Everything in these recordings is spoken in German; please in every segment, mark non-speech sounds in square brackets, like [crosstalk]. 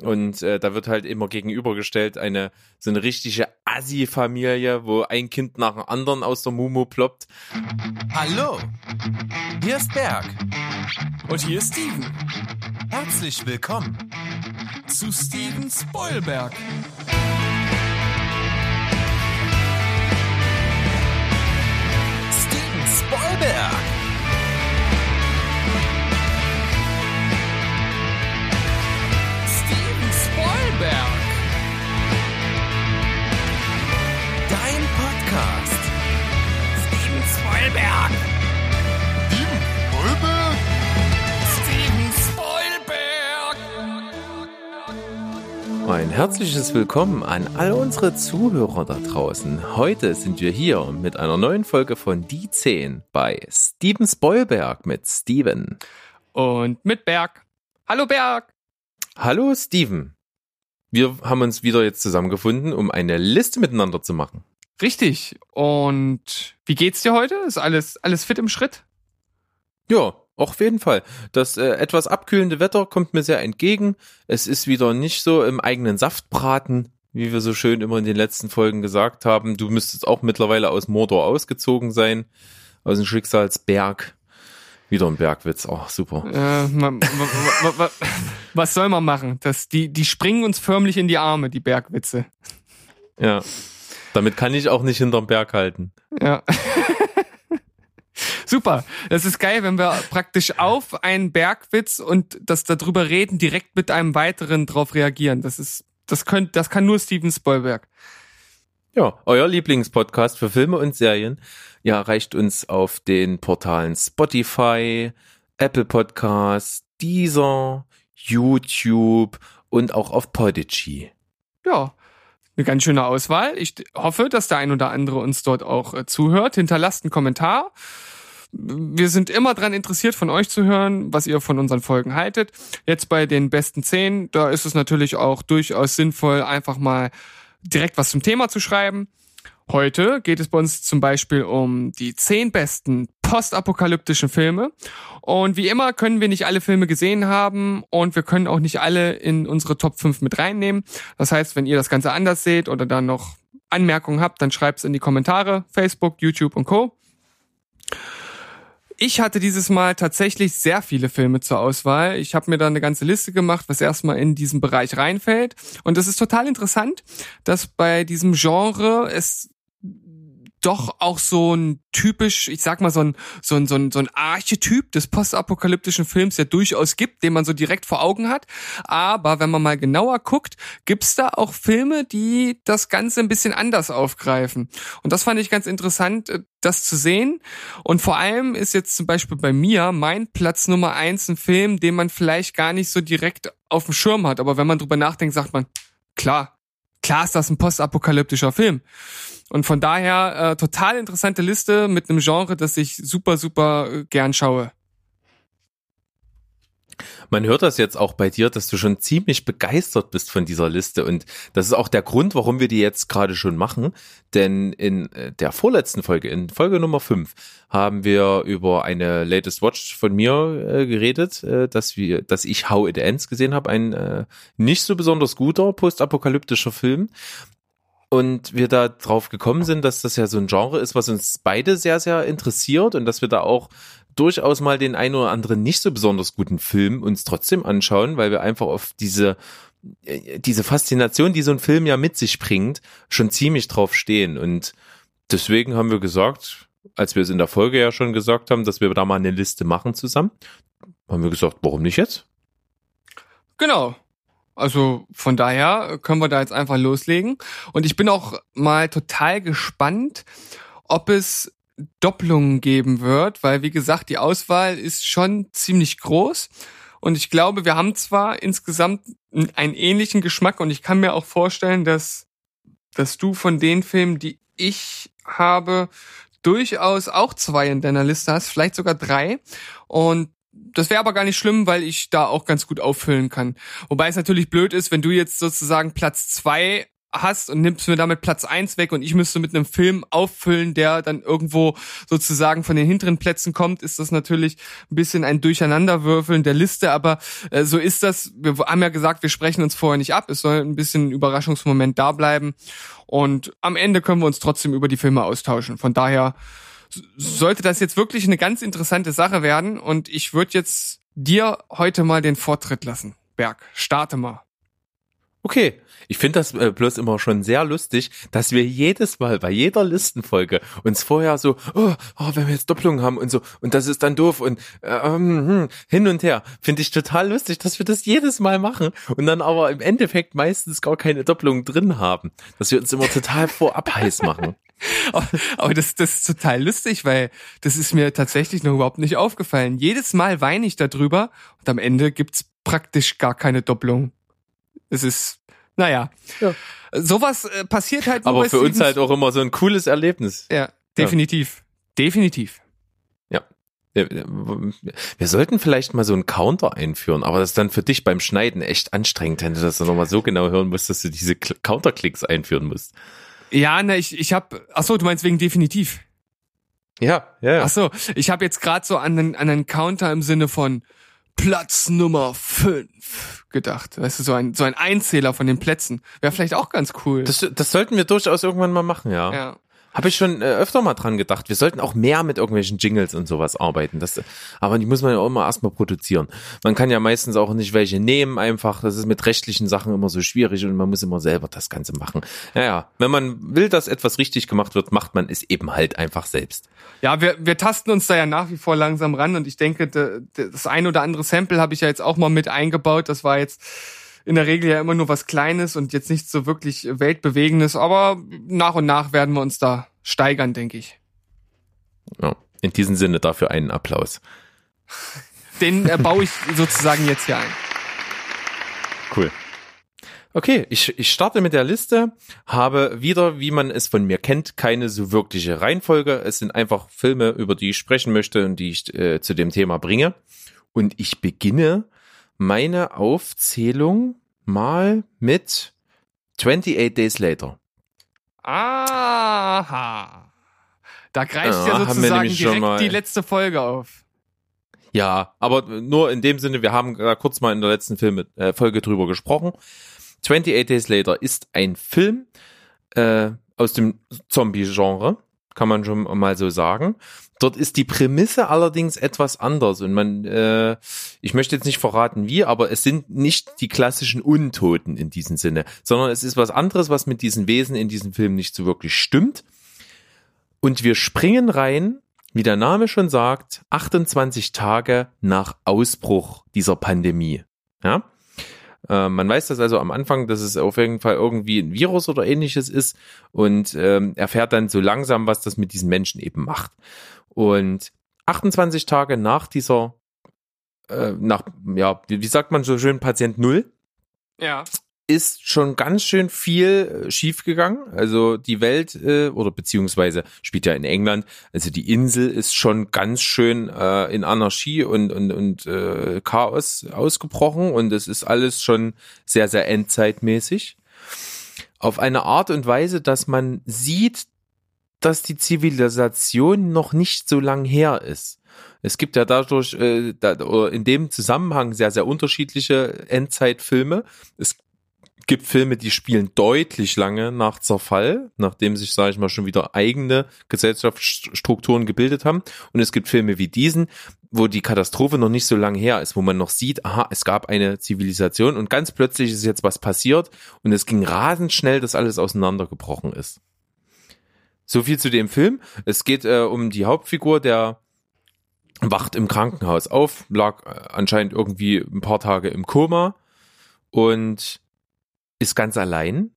Und äh, da wird halt immer gegenübergestellt eine so eine richtige Assi-Familie, wo ein Kind nach dem anderen aus der Mumu ploppt. Hallo, hier ist Berg. Und hier ist Steven. Herzlich willkommen zu Steven Spoilberg. Steven Spoilberg. Podcast. Steven Spoilberg. Steven Spoilberg? Steven Spoilberg. Ein herzliches Willkommen an all unsere Zuhörer da draußen. Heute sind wir hier mit einer neuen Folge von Die 10 bei Steven Spoilberg mit Steven. Und mit Berg. Hallo Berg. Hallo Steven. Wir haben uns wieder jetzt zusammengefunden, um eine Liste miteinander zu machen. Richtig. Und wie geht's dir heute? Ist alles, alles fit im Schritt? Ja, auf jeden Fall. Das äh, etwas abkühlende Wetter kommt mir sehr entgegen. Es ist wieder nicht so im eigenen Saft braten, wie wir so schön immer in den letzten Folgen gesagt haben. Du müsstest auch mittlerweile aus Mordor ausgezogen sein, aus dem Schicksalsberg. Wieder ein Bergwitz, oh, super. Äh, ma, ma, ma, ma, was soll man machen? Das, die, die springen uns förmlich in die Arme, die Bergwitze. Ja. Damit kann ich auch nicht hinterm Berg halten. Ja. [laughs] Super. Das ist geil, wenn wir praktisch auf einen Bergwitz und das darüber reden, direkt mit einem weiteren drauf reagieren. Das ist, das könnt, das kann nur Steven Spielberg. Ja, euer Lieblingspodcast für Filme und Serien. Ja, reicht uns auf den Portalen Spotify, Apple Podcasts, Deezer, YouTube und auch auf Podigy. Ja, eine ganz schöne Auswahl. Ich hoffe, dass der ein oder andere uns dort auch äh, zuhört. Hinterlasst einen Kommentar. Wir sind immer dran interessiert, von euch zu hören, was ihr von unseren Folgen haltet. Jetzt bei den besten zehn, da ist es natürlich auch durchaus sinnvoll, einfach mal direkt was zum Thema zu schreiben. Heute geht es bei uns zum Beispiel um die zehn besten postapokalyptischen Filme. Und wie immer können wir nicht alle Filme gesehen haben und wir können auch nicht alle in unsere Top 5 mit reinnehmen. Das heißt, wenn ihr das Ganze anders seht oder dann noch Anmerkungen habt, dann schreibt es in die Kommentare, Facebook, YouTube und Co. Ich hatte dieses Mal tatsächlich sehr viele Filme zur Auswahl. Ich habe mir da eine ganze Liste gemacht, was erstmal in diesen Bereich reinfällt. Und das ist total interessant, dass bei diesem Genre es doch auch so ein typisch, ich sag mal, so ein, so ein, so ein, so ein Archetyp des postapokalyptischen Films ja durchaus gibt, den man so direkt vor Augen hat. Aber wenn man mal genauer guckt, gibt's da auch Filme, die das Ganze ein bisschen anders aufgreifen. Und das fand ich ganz interessant, äh, das zu sehen. Und vor allem ist jetzt zum Beispiel bei mir mein Platz Nummer eins ein Film, den man vielleicht gar nicht so direkt auf dem Schirm hat. Aber wenn man drüber nachdenkt, sagt man, klar, klar ist das ein postapokalyptischer Film. Und von daher äh, total interessante Liste mit einem Genre, das ich super, super äh, gern schaue. Man hört das jetzt auch bei dir, dass du schon ziemlich begeistert bist von dieser Liste. Und das ist auch der Grund, warum wir die jetzt gerade schon machen, denn in äh, der vorletzten Folge, in Folge Nummer 5, haben wir über eine Latest Watch von mir äh, geredet, äh, dass wir, dass ich How It Ends gesehen habe, ein äh, nicht so besonders guter postapokalyptischer Film und wir da drauf gekommen sind, dass das ja so ein Genre ist, was uns beide sehr, sehr interessiert und dass wir da auch durchaus mal den ein oder anderen nicht so besonders guten Film uns trotzdem anschauen, weil wir einfach auf diese äh, diese Faszination, die so ein Film ja mit sich bringt, schon ziemlich drauf stehen und deswegen haben wir gesagt, als wir es in der Folge ja schon gesagt haben, dass wir da mal eine Liste machen zusammen, haben wir gesagt, warum nicht jetzt? Genau. Also von daher können wir da jetzt einfach loslegen. Und ich bin auch mal total gespannt, ob es Doppelungen geben wird, weil wie gesagt, die Auswahl ist schon ziemlich groß. Und ich glaube, wir haben zwar insgesamt einen ähnlichen Geschmack und ich kann mir auch vorstellen, dass, dass du von den Filmen, die ich habe, durchaus auch zwei in deiner Liste hast, vielleicht sogar drei. Und das wäre aber gar nicht schlimm, weil ich da auch ganz gut auffüllen kann. Wobei es natürlich blöd ist, wenn du jetzt sozusagen Platz zwei hast und nimmst mir damit Platz eins weg und ich müsste mit einem Film auffüllen, der dann irgendwo sozusagen von den hinteren Plätzen kommt, ist das natürlich ein bisschen ein Durcheinanderwürfeln der Liste, aber äh, so ist das. Wir haben ja gesagt, wir sprechen uns vorher nicht ab, es soll ein bisschen ein Überraschungsmoment da bleiben und am Ende können wir uns trotzdem über die Filme austauschen. Von daher sollte das jetzt wirklich eine ganz interessante Sache werden und ich würde jetzt dir heute mal den Vortritt lassen. Berg, starte mal. Okay, ich finde das äh, bloß immer schon sehr lustig, dass wir jedes Mal bei jeder Listenfolge uns vorher so, oh, oh wenn wir jetzt Doppelungen haben und so, und das ist dann doof und äh, ähm, hm, hin und her. Finde ich total lustig, dass wir das jedes Mal machen und dann aber im Endeffekt meistens gar keine Doppelungen drin haben. Dass wir uns immer total vorab heiß machen. [laughs] Aber das, das ist total lustig, weil das ist mir tatsächlich noch überhaupt nicht aufgefallen. Jedes Mal weine ich darüber und am Ende gibt's praktisch gar keine Doppelung. Es ist, naja. Ja. Sowas äh, passiert halt. Aber für uns halt auch immer so ein cooles Erlebnis. Ja, definitiv. Ja. Definitiv. Ja. Wir sollten vielleicht mal so einen Counter einführen, aber das ist dann für dich beim Schneiden echt anstrengend, wenn du das dann nochmal so genau hören musst, dass du diese Counterklicks einführen musst. Ja, ne, ich, ich hab, ach so, du meinst wegen definitiv. Ja, ja. ja. Ach so, ich habe jetzt gerade so an einen, an einen Counter im Sinne von Platz Nummer 5 gedacht. Weißt du, so ein, so ein Einzähler von den Plätzen. Wäre vielleicht auch ganz cool. Das, das sollten wir durchaus irgendwann mal machen, ja. Ja. Habe ich schon äh, öfter mal dran gedacht. Wir sollten auch mehr mit irgendwelchen Jingles und sowas arbeiten. Das, aber die muss man ja auch immer erstmal produzieren. Man kann ja meistens auch nicht welche nehmen einfach. Das ist mit rechtlichen Sachen immer so schwierig und man muss immer selber das Ganze machen. Ja, ja. Wenn man will, dass etwas richtig gemacht wird, macht man es eben halt einfach selbst. Ja, wir, wir tasten uns da ja nach wie vor langsam ran und ich denke, das ein oder andere Sample habe ich ja jetzt auch mal mit eingebaut. Das war jetzt in der Regel ja immer nur was Kleines und jetzt nicht so wirklich Weltbewegendes, aber nach und nach werden wir uns da steigern, denke ich. Ja, in diesem Sinne dafür einen Applaus. Den äh, baue ich sozusagen jetzt hier ein. Cool. Okay, ich, ich starte mit der Liste, habe wieder, wie man es von mir kennt, keine so wirkliche Reihenfolge. Es sind einfach Filme, über die ich sprechen möchte und die ich äh, zu dem Thema bringe. Und ich beginne meine Aufzählung mal mit 28 Days Later. Aha. Da greift ja, ja sozusagen direkt die letzte Folge auf. Ja, aber nur in dem Sinne, wir haben da kurz mal in der letzten Film, äh, Folge drüber gesprochen. 28 Days Later ist ein Film äh, aus dem Zombie-Genre, kann man schon mal so sagen. Dort ist die Prämisse allerdings etwas anders und man, äh, ich möchte jetzt nicht verraten wie, aber es sind nicht die klassischen Untoten in diesem Sinne, sondern es ist was anderes, was mit diesen Wesen in diesem Film nicht so wirklich stimmt. Und wir springen rein, wie der Name schon sagt, 28 Tage nach Ausbruch dieser Pandemie. Ja? Äh, man weiß das also am Anfang, dass es auf jeden Fall irgendwie ein Virus oder ähnliches ist und ähm, erfährt dann so langsam, was das mit diesen Menschen eben macht. Und 28 Tage nach dieser, äh, nach, ja, wie sagt man so schön, Patient Null, ja. Ist schon ganz schön viel äh, schiefgegangen. Also die Welt, äh, oder beziehungsweise spielt ja in England, also die Insel ist schon ganz schön äh, in Anarchie und, und, und äh, Chaos ausgebrochen und es ist alles schon sehr, sehr endzeitmäßig. Auf eine Art und Weise, dass man sieht, dass die Zivilisation noch nicht so lang her ist. Es gibt ja dadurch äh, da, oder in dem Zusammenhang sehr, sehr unterschiedliche Endzeitfilme. Es gibt Filme, die spielen deutlich lange nach Zerfall, nachdem sich, sage ich mal, schon wieder eigene Gesellschaftsstrukturen gebildet haben. Und es gibt Filme wie diesen, wo die Katastrophe noch nicht so lange her ist, wo man noch sieht, aha, es gab eine Zivilisation und ganz plötzlich ist jetzt was passiert und es ging rasend schnell, dass alles auseinandergebrochen ist. So viel zu dem Film. Es geht äh, um die Hauptfigur, der wacht im Krankenhaus auf, lag äh, anscheinend irgendwie ein paar Tage im Koma und ist ganz allein.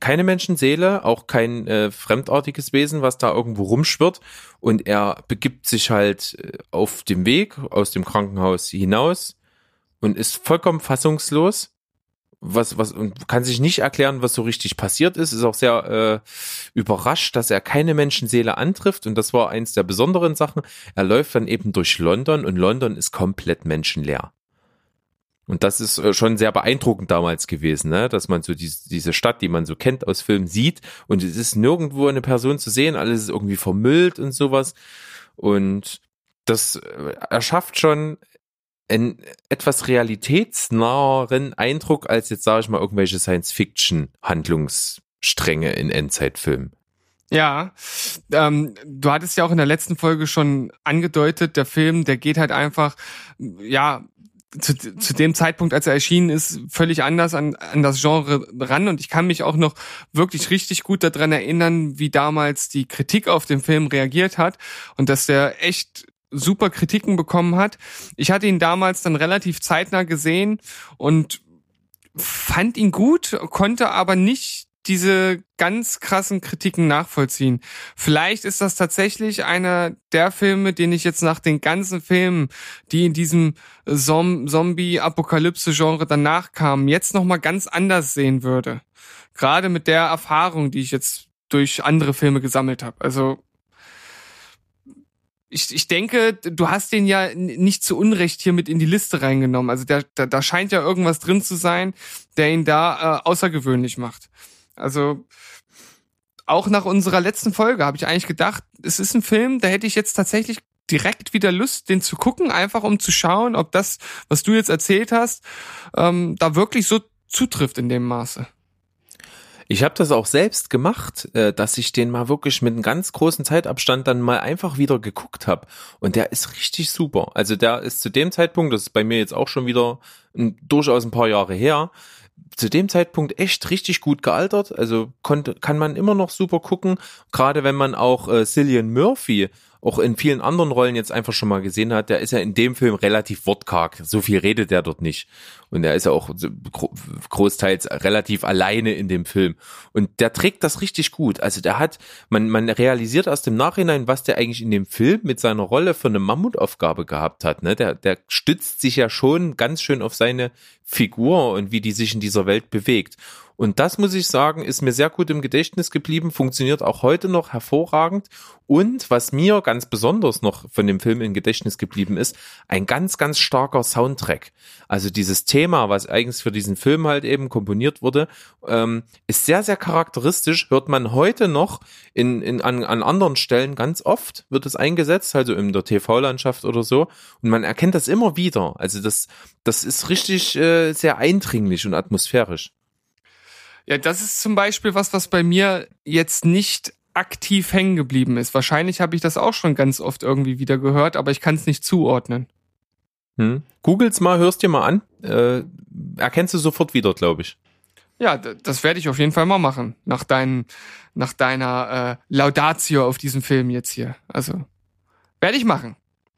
Keine Menschenseele, auch kein äh, fremdartiges Wesen, was da irgendwo rumschwirrt. Und er begibt sich halt äh, auf dem Weg aus dem Krankenhaus hinaus und ist vollkommen fassungslos was, was, und kann sich nicht erklären, was so richtig passiert ist, ist auch sehr äh, überrascht, dass er keine Menschenseele antrifft. Und das war eins der besonderen Sachen. Er läuft dann eben durch London und London ist komplett menschenleer. Und das ist äh, schon sehr beeindruckend damals gewesen, ne? dass man so diese, diese Stadt, die man so kennt aus Filmen, sieht und es ist nirgendwo eine Person zu sehen, alles ist irgendwie vermüllt und sowas. Und das äh, erschafft schon einen etwas realitätsnaheren Eindruck als jetzt, sage ich mal, irgendwelche Science-Fiction-Handlungsstränge in Endzeitfilmen. Ja, ähm, du hattest ja auch in der letzten Folge schon angedeutet, der Film, der geht halt einfach, ja, zu, zu dem Zeitpunkt, als er erschienen ist, völlig anders an, an das Genre ran. Und ich kann mich auch noch wirklich richtig gut daran erinnern, wie damals die Kritik auf den Film reagiert hat und dass der echt super Kritiken bekommen hat. Ich hatte ihn damals dann relativ zeitnah gesehen und fand ihn gut, konnte aber nicht diese ganz krassen Kritiken nachvollziehen. Vielleicht ist das tatsächlich einer der Filme, den ich jetzt nach den ganzen Filmen, die in diesem Zombie-Apokalypse-Genre danach kamen, jetzt nochmal ganz anders sehen würde. Gerade mit der Erfahrung, die ich jetzt durch andere Filme gesammelt habe. Also ich, ich denke, du hast den ja nicht zu Unrecht hier mit in die Liste reingenommen. Also da, da, da scheint ja irgendwas drin zu sein, der ihn da äh, außergewöhnlich macht. Also auch nach unserer letzten Folge habe ich eigentlich gedacht, es ist ein Film, da hätte ich jetzt tatsächlich direkt wieder Lust, den zu gucken, einfach um zu schauen, ob das, was du jetzt erzählt hast, ähm, da wirklich so zutrifft in dem Maße. Ich habe das auch selbst gemacht, äh, dass ich den mal wirklich mit einem ganz großen Zeitabstand dann mal einfach wieder geguckt habe. Und der ist richtig super. Also der ist zu dem Zeitpunkt, das ist bei mir jetzt auch schon wieder ein, durchaus ein paar Jahre her, zu dem Zeitpunkt echt richtig gut gealtert. Also konnte, kann man immer noch super gucken. Gerade wenn man auch äh, Cillian Murphy auch in vielen anderen Rollen jetzt einfach schon mal gesehen hat, der ist ja in dem Film relativ wortkarg. So viel redet er dort nicht. Und er ist ja auch großteils relativ alleine in dem Film. Und der trägt das richtig gut. Also der hat, man, man realisiert erst im Nachhinein, was der eigentlich in dem Film mit seiner Rolle für eine Mammutaufgabe gehabt hat. Ne? Der, der stützt sich ja schon ganz schön auf seine Figur und wie die sich in dieser Welt bewegt. Und das muss ich sagen, ist mir sehr gut im Gedächtnis geblieben, funktioniert auch heute noch hervorragend. Und was mir ganz besonders noch von dem Film im Gedächtnis geblieben ist, ein ganz, ganz starker Soundtrack. Also dieses Thema, was eigens für diesen Film halt eben komponiert wurde, ähm, ist sehr, sehr charakteristisch, hört man heute noch in, in, an, an anderen Stellen ganz oft, wird es eingesetzt, also in der TV-Landschaft oder so. Und man erkennt das immer wieder. Also das, das ist richtig äh, sehr eindringlich und atmosphärisch. Ja, das ist zum Beispiel was, was bei mir jetzt nicht aktiv hängen geblieben ist. Wahrscheinlich habe ich das auch schon ganz oft irgendwie wieder gehört, aber ich kann es nicht zuordnen. Hm. Googles mal, hörst dir mal an. Äh, erkennst du sofort wieder, glaube ich. Ja, das werde ich auf jeden Fall mal machen. Nach, dein, nach deiner äh, Laudatio auf diesen Film jetzt hier. Also, werde ich machen.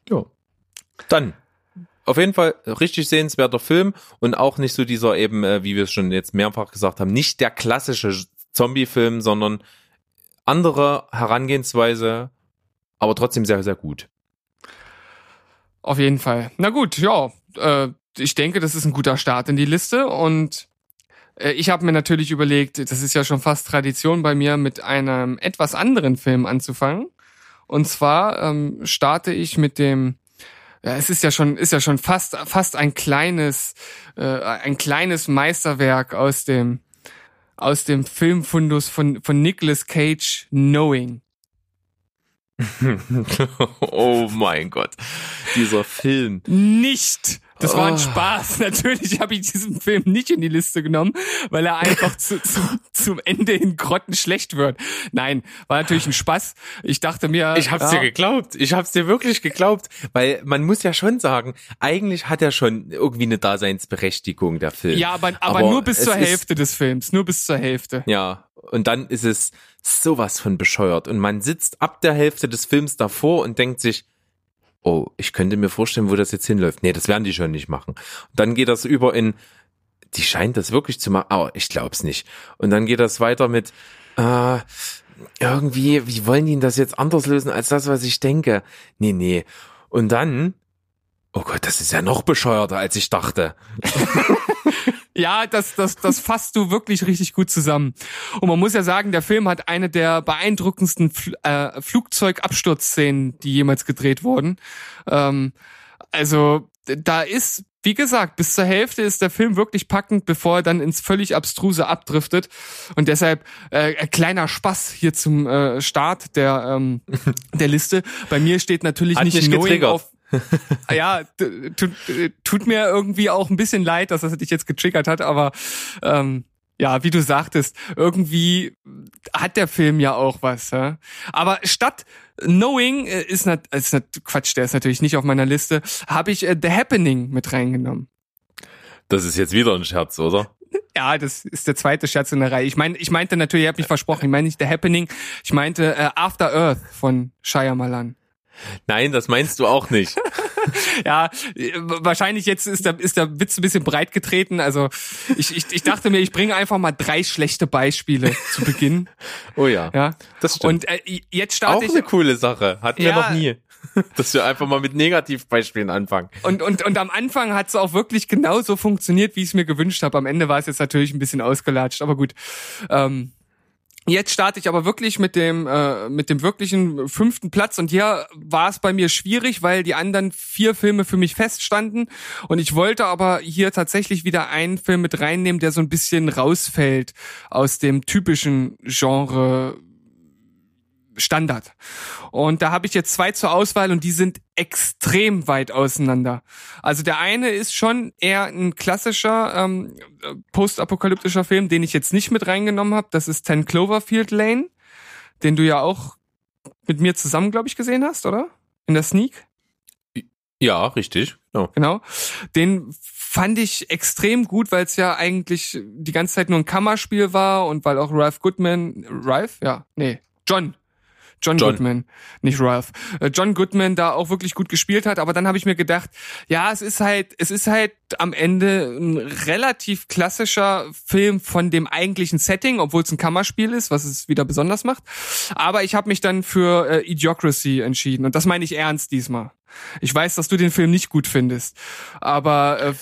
Ja. Dann auf jeden Fall richtig sehenswerter Film und auch nicht so dieser eben, äh, wie wir es schon jetzt mehrfach gesagt haben, nicht der klassische Zombie-Film, sondern andere Herangehensweise, aber trotzdem sehr, sehr gut. Auf jeden Fall. Na gut, ja, äh, ich denke, das ist ein guter Start in die Liste und äh, ich habe mir natürlich überlegt, das ist ja schon fast Tradition bei mir, mit einem etwas anderen Film anzufangen. Und zwar ähm, starte ich mit dem ja, es ist ja schon, ist ja schon fast, fast ein kleines, äh, ein kleines Meisterwerk aus dem, aus dem Filmfundus von, von Nicolas Cage, Knowing. [laughs] oh mein Gott, dieser Film. Nicht das war ein oh. Spaß. [laughs] Natürlich habe ich diesen Film nicht in die Liste genommen, weil er einfach zu, zu, zum Ende in Grotten schlecht wird. Nein, war natürlich ein Spaß. Ich dachte mir. Ich hab's ja. dir geglaubt. Ich hab's dir wirklich geglaubt. Weil man muss ja schon sagen, eigentlich hat er schon irgendwie eine Daseinsberechtigung, der Film. Ja, aber, aber, aber nur bis zur Hälfte des Films. Nur bis zur Hälfte. Ja. Und dann ist es sowas von bescheuert. Und man sitzt ab der Hälfte des Films davor und denkt sich, oh, ich könnte mir vorstellen, wo das jetzt hinläuft. Nee, das werden die schon nicht machen. Und dann geht das über in, die scheint das wirklich zu machen, aber ich glaub's nicht. Und dann geht das weiter mit, äh, irgendwie, wie wollen die das jetzt anders lösen als das, was ich denke? Nee, nee. Und dann, oh Gott, das ist ja noch bescheuerter, als ich dachte. [laughs] Ja, das, das, das [laughs] fasst du wirklich richtig gut zusammen. Und man muss ja sagen, der Film hat eine der beeindruckendsten Fl äh, Flugzeugabsturzszenen, die jemals gedreht wurden. Ähm, also da ist wie gesagt, bis zur Hälfte ist der Film wirklich packend, bevor er dann ins völlig abstruse abdriftet. Und deshalb äh, ein kleiner Spaß hier zum äh, Start der ähm, [laughs] der Liste. Bei mir steht natürlich nicht mich Knowing auf. Ja, t- tut, äh, tut mir irgendwie auch ein bisschen leid, dass das dich jetzt getriggert hat, aber ähm, ja, wie du sagtest, irgendwie hat der Film ja auch was. Ja? Aber statt Knowing äh, ist, nat ist nat Quatsch, der ist natürlich nicht auf meiner Liste, habe ich äh, The Happening mit reingenommen. Das ist jetzt wieder ein Scherz, oder? Ja, das ist der zweite Scherz in der Reihe. Ich meine, ich meinte natürlich, ich habe mich versprochen, ich meine nicht The Happening, ich meinte äh, After Earth von Shyamalan. Nein, das meinst du auch nicht. [laughs] Ja, wahrscheinlich jetzt ist der, ist der Witz ein bisschen breit getreten. Also ich, ich, ich dachte mir, ich bringe einfach mal drei schlechte Beispiele zu Beginn. [laughs] Oh ja, Ja. das stimmt. Und äh, jetzt auch starte ich eine coole Sache. Hatten wir Ja. noch nie. [laughs] Dass wir einfach mal mit Negativbeispielen anfangen. Und, und, und am Anfang hat es auch wirklich genauso funktioniert, wie ich es mir gewünscht habe. Am Ende war es jetzt natürlich ein bisschen ausgelatscht, aber gut. Ähm, jetzt starte ich aber wirklich mit dem, äh, mit dem wirklichen fünften Platz. Und hier war es bei mir schwierig, weil die anderen vier Filme für mich feststanden. Und ich wollte aber hier tatsächlich wieder einen Film mit reinnehmen, der so ein bisschen rausfällt aus dem typischen Genre Standard. Und da habe ich jetzt zwei zur Auswahl und die sind extrem weit auseinander. Also der eine ist schon eher ein klassischer ähm, äh, postapokalyptischer Film, den ich jetzt nicht mit reingenommen habe. Das ist 10 Cloverfield Lane, den du ja auch mit mir zusammen, glaube ich, gesehen hast, oder? In der Sneak? Ja, richtig. Genau. Genau. Den fand ich extrem gut, weil es ja eigentlich die ganze Zeit nur ein Kammerspiel war und weil auch Ralph Goodman, Ralph? Ja, nee, John. John, John. Goodman, nicht Ralph. Äh, John Goodman da auch wirklich gut gespielt hat, aber dann habe ich mir gedacht, ja, es ist halt, es ist halt am Ende ein relativ klassischer Film von dem eigentlichen Setting, obwohl es ein Kammerspiel ist, was es wieder besonders macht. Aber ich habe mich dann für äh, Idiocracy entschieden und das meine ich ernst diesmal. Ich weiß, dass du den Film nicht gut findest, aber äh,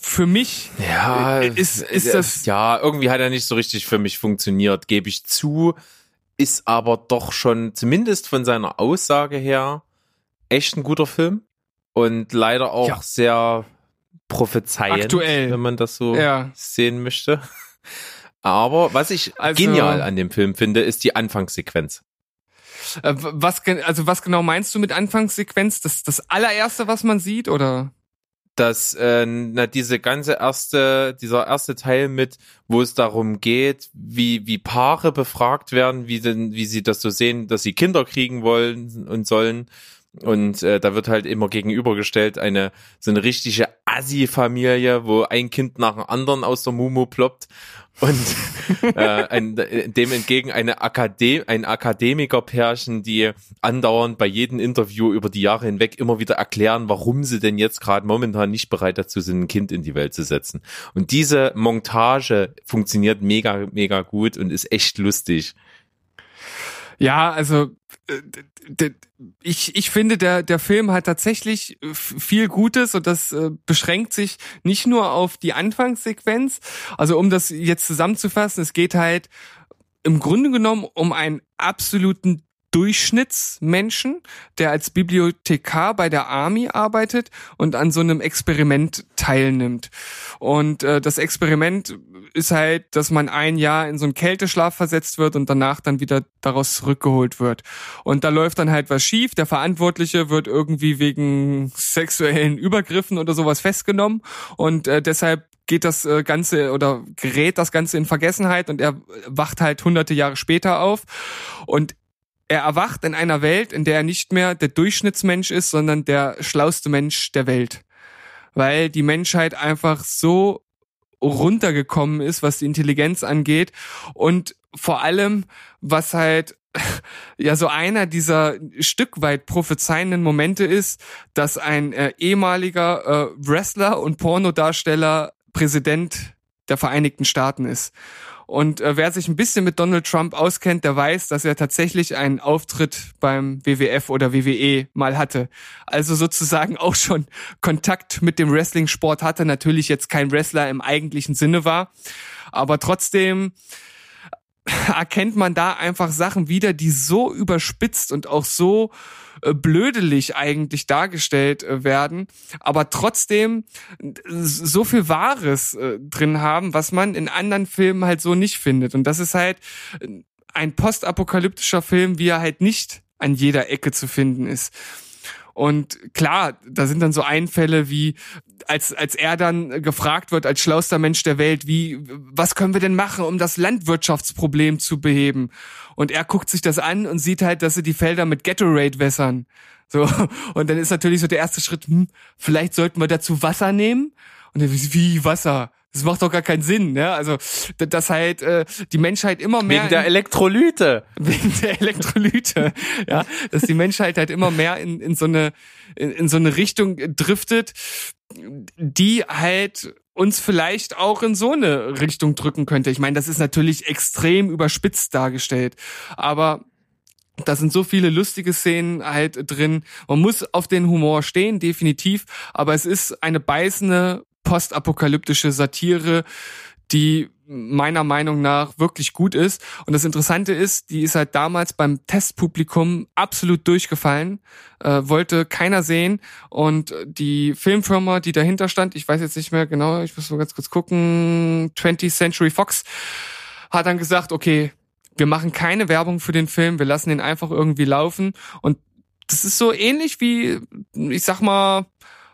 für mich Ja, Äh, ist- ist das- ja, irgendwie hat er nicht so richtig für mich funktioniert, gebe ich zu. Ist aber doch schon, zumindest von seiner Aussage her, echt ein guter Film. Und leider auch Ja. sehr prophezeiend, Aktuell. wenn man das so Ja. sehen möchte. Aber was ich Also- genial an dem Film finde, ist die Anfangssequenz. Äh, was, also was genau meinst du mit Anfangssequenz? Das das allererste, was man sieht, oder? Dass äh, na, diese ganze erste, dieser erste Teil mit, wo es darum geht, wie wie Paare befragt werden, wie denn, wie sie das so sehen, dass sie Kinder kriegen wollen und sollen. Und äh, da wird halt immer gegenübergestellt eine so eine richtige Assi-Familie, wo ein Kind nach dem anderen aus der Mumu ploppt und [laughs] äh, ein, dem entgegen eine Akadem ein Akademikerpärchen, die andauernd bei jedem Interview über die Jahre hinweg immer wieder erklären, warum sie denn jetzt gerade momentan nicht bereit dazu sind, ein Kind in die Welt zu setzen. Und diese Montage funktioniert mega, mega gut und ist echt lustig. Ja, also ich, ich finde, der, der Film hat tatsächlich äh, viel Gutes und das äh, beschränkt sich nicht nur auf die Anfangssequenz. Also um das jetzt zusammenzufassen, es geht halt im Grunde genommen um einen absoluten Durchschnittsmenschen, der als Bibliothekar bei der Army arbeitet und an so einem Experiment teilnimmt. Und äh, das Experiment ist halt, dass man ein Jahr in so einen Kälteschlaf versetzt wird und danach dann wieder daraus zurückgeholt wird. Und da läuft dann halt was schief. Der Verantwortliche wird irgendwie wegen sexuellen Übergriffen oder sowas festgenommen und äh, deshalb geht das äh, Ganze oder gerät das Ganze in Vergessenheit und er wacht halt hunderte Jahre später auf und er erwacht in einer Welt, in der er nicht mehr der Durchschnittsmensch ist, sondern der schlauste Mensch der Welt. Weil die Menschheit einfach so runtergekommen ist, was die Intelligenz angeht und vor allem, was halt [laughs] ja so einer dieser Stück weit prophezeienden Momente ist, dass ein äh, ehemaliger äh, Wrestler und Pornodarsteller Präsident der Vereinigten Staaten ist. Und äh, wer sich ein bisschen mit Donald Trump auskennt, der weiß, dass er tatsächlich einen Auftritt beim WWF oder WWE mal hatte. Also sozusagen auch schon Kontakt mit dem Wrestling-Sport hatte. Natürlich jetzt kein Wrestler im eigentlichen Sinne war, aber trotzdem erkennt man da einfach Sachen wieder, die so überspitzt und auch so äh, blödelig eigentlich dargestellt äh, werden, aber trotzdem so viel Wahres äh, drin haben, was man in anderen Filmen halt so nicht findet. Und das ist halt ein postapokalyptischer Film, wie er halt nicht an jeder Ecke zu finden ist. Und klar, da sind dann so Einfälle wie, als, als er dann gefragt wird, als schlauster Mensch der Welt, wie, was können wir denn machen, um das Landwirtschaftsproblem zu beheben? Und er guckt sich das an und sieht halt, dass sie die Felder mit Gatorade wässern. So, und dann ist natürlich so der erste Schritt, hm, vielleicht sollten wir dazu Wasser nehmen. Und dann, wie Wasser? Das macht doch gar keinen Sinn, ne? Also, dass halt äh, die Menschheit immer mehr. Wegen der Elektrolyte. [laughs] wegen der Elektrolyte, ja, dass die Menschheit halt immer mehr in, in so eine in, in so eine Richtung driftet, die halt uns vielleicht auch in so eine Richtung drücken könnte. Ich meine, das ist natürlich extrem überspitzt dargestellt, aber da sind so viele lustige Szenen halt drin. Man muss auf den Humor stehen, definitiv, aber es ist eine beißende postapokalyptische Satire, die meiner Meinung nach wirklich gut ist. Und das Interessante ist, die ist halt damals beim Testpublikum absolut durchgefallen, äh, wollte keiner sehen. Und die Filmfirma, die dahinter stand, ich weiß jetzt nicht mehr genau, ich muss mal ganz kurz gucken, 20th Century Fox, hat dann gesagt, okay, wir machen keine Werbung für den Film, wir lassen ihn einfach irgendwie laufen. Und das ist so ähnlich wie, ich sag mal,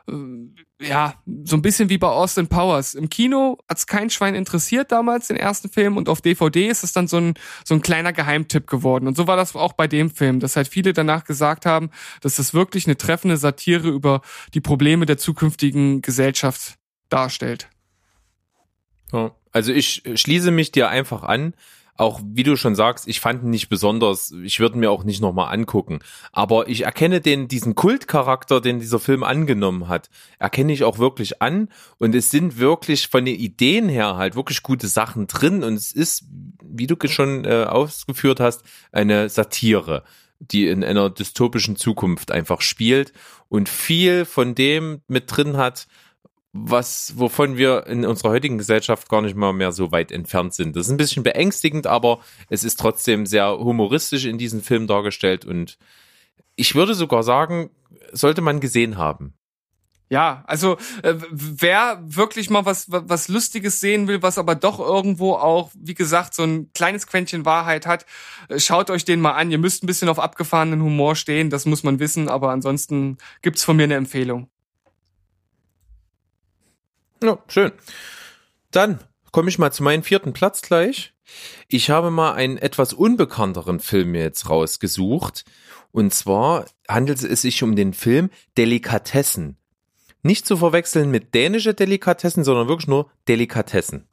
ja, so ein bisschen wie bei Austin Powers. Im Kino hat's kein Schwein interessiert damals, den ersten Film, und auf DVD ist es dann so ein, so ein kleiner Geheimtipp geworden. Und so war das auch bei dem Film, dass halt viele danach gesagt haben, dass das wirklich eine treffende Satire über die Probleme der zukünftigen Gesellschaft darstellt. Also ich schließe mich dir einfach an auch wie du schon sagst, ich fand ihn nicht besonders, ich würde mir auch nicht nochmal angucken. Aber ich erkenne den, diesen Kultcharakter, den dieser Film angenommen hat, erkenne ich auch wirklich an. Und es sind wirklich von den Ideen her halt wirklich gute Sachen drin. Und es ist, wie du schon äh, ausgeführt hast, eine Satire die in einer dystopischen Zukunft einfach spielt und viel von dem mit drin hat, was, wovon wir in unserer heutigen Gesellschaft gar nicht mal mehr so weit entfernt sind. Das ist ein bisschen beängstigend, aber es ist trotzdem sehr humoristisch in diesem Film dargestellt und ich würde sogar sagen, sollte man gesehen haben. Ja, also äh, wer wirklich mal was was Lustiges sehen will, was aber doch irgendwo auch, wie gesagt, so ein kleines Quäntchen Wahrheit hat, äh, schaut euch den mal an. Ihr müsst ein bisschen auf abgefahrenen Humor stehen, das muss man wissen, aber ansonsten gibt's von mir eine Empfehlung. Ja, schön. Dann komme ich mal zu meinem vierten Platz gleich. Ich habe mal einen etwas unbekannteren Film mir jetzt rausgesucht. Und zwar handelt es sich um den Film Delikatessen. Nicht zu verwechseln mit dänische Delikatessen, sondern wirklich nur Delikatessen.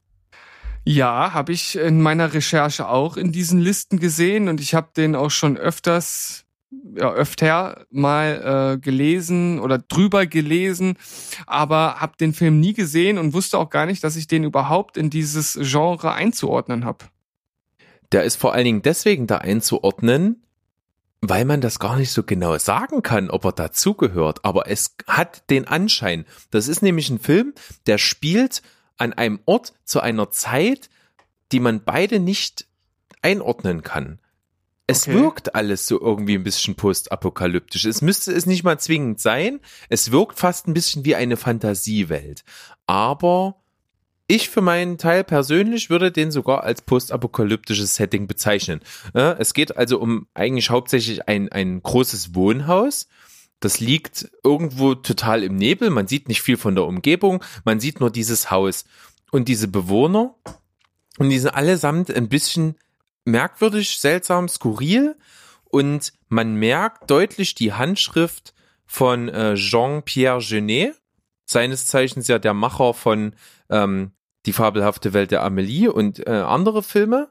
Ja, habe ich in meiner Recherche auch in diesen Listen gesehen und ich habe den auch schon öfters ja, öfter mal äh, gelesen oder drüber gelesen, aber habe den Film nie gesehen und wusste auch gar nicht, dass ich den überhaupt in dieses Genre einzuordnen habe. Der ist vor allen Dingen deswegen da einzuordnen, weil man das gar nicht so genau sagen kann, ob er dazugehört. Aber es hat den Anschein. Das ist nämlich ein Film, der spielt an einem Ort zu einer Zeit, die man beide nicht einordnen kann. Es okay. wirkt alles so irgendwie ein bisschen postapokalyptisch. Es müsste es nicht mal zwingend sein. Es wirkt fast ein bisschen wie eine Fantasiewelt. Aber ich für meinen Teil persönlich würde den sogar als postapokalyptisches Setting bezeichnen. Es geht also um eigentlich hauptsächlich ein, ein großes Wohnhaus. Das liegt irgendwo total im Nebel. Man sieht nicht viel von der Umgebung. Man sieht nur dieses Haus und diese Bewohner. Und die sind allesamt ein bisschen merkwürdig, seltsam, skurril und man merkt deutlich die Handschrift von äh, Jean-Pierre Genet, seines Zeichens ja der Macher von ähm, Die fabelhafte Welt der Amelie und äh, andere Filme,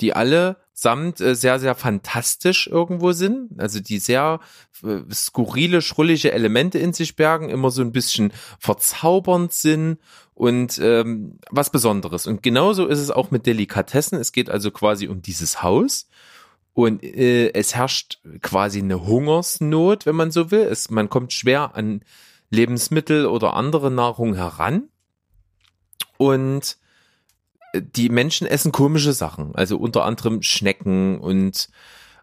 die alle samt äh, sehr, sehr fantastisch irgendwo sind, also die sehr äh, skurrile, schrullige Elemente in sich bergen, immer so ein bisschen verzaubernd sind und ähm, was Besonderes. Und genauso ist es auch mit Delikatessen. Es geht also quasi um dieses Haus. Und äh, es herrscht quasi eine Hungersnot, wenn man so will. Es, man kommt schwer an Lebensmittel oder andere Nahrung heran. Und die Menschen essen komische Sachen, also unter anderem Schnecken und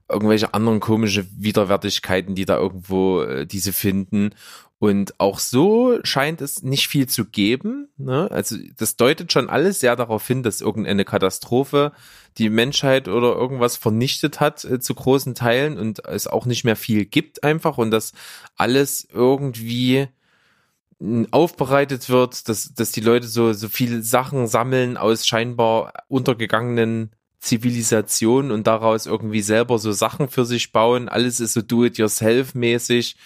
irgendwelche anderen komische Widerwärtigkeiten, die da irgendwo äh, diese finden. Und auch so scheint es nicht viel zu geben. Ne? Also das deutet schon alles sehr darauf hin, dass irgendeine Katastrophe die Menschheit oder irgendwas vernichtet hat äh, zu großen Teilen und es auch nicht mehr viel gibt einfach und dass alles irgendwie aufbereitet wird, dass, dass die Leute so, so viele Sachen sammeln aus scheinbar untergegangenen Zivilisationen und daraus irgendwie selber so Sachen für sich bauen. Alles ist so do-it-yourself-mäßig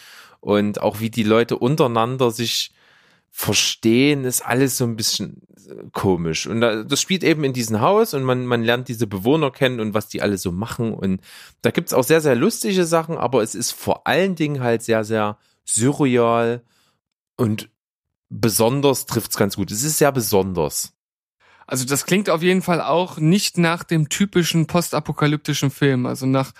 und auch wie die Leute untereinander sich verstehen, ist alles so ein bisschen komisch. Und da- das spielt eben in diesem Haus und man, man lernt diese Bewohner kennen und was die alle so machen. Und da gibt's auch sehr, sehr lustige Sachen, aber es ist vor allen Dingen halt sehr, sehr surreal und besonders trifft's ganz gut. Es ist sehr besonders. Also das klingt auf jeden Fall auch nicht nach dem typischen postapokalyptischen Film, also nach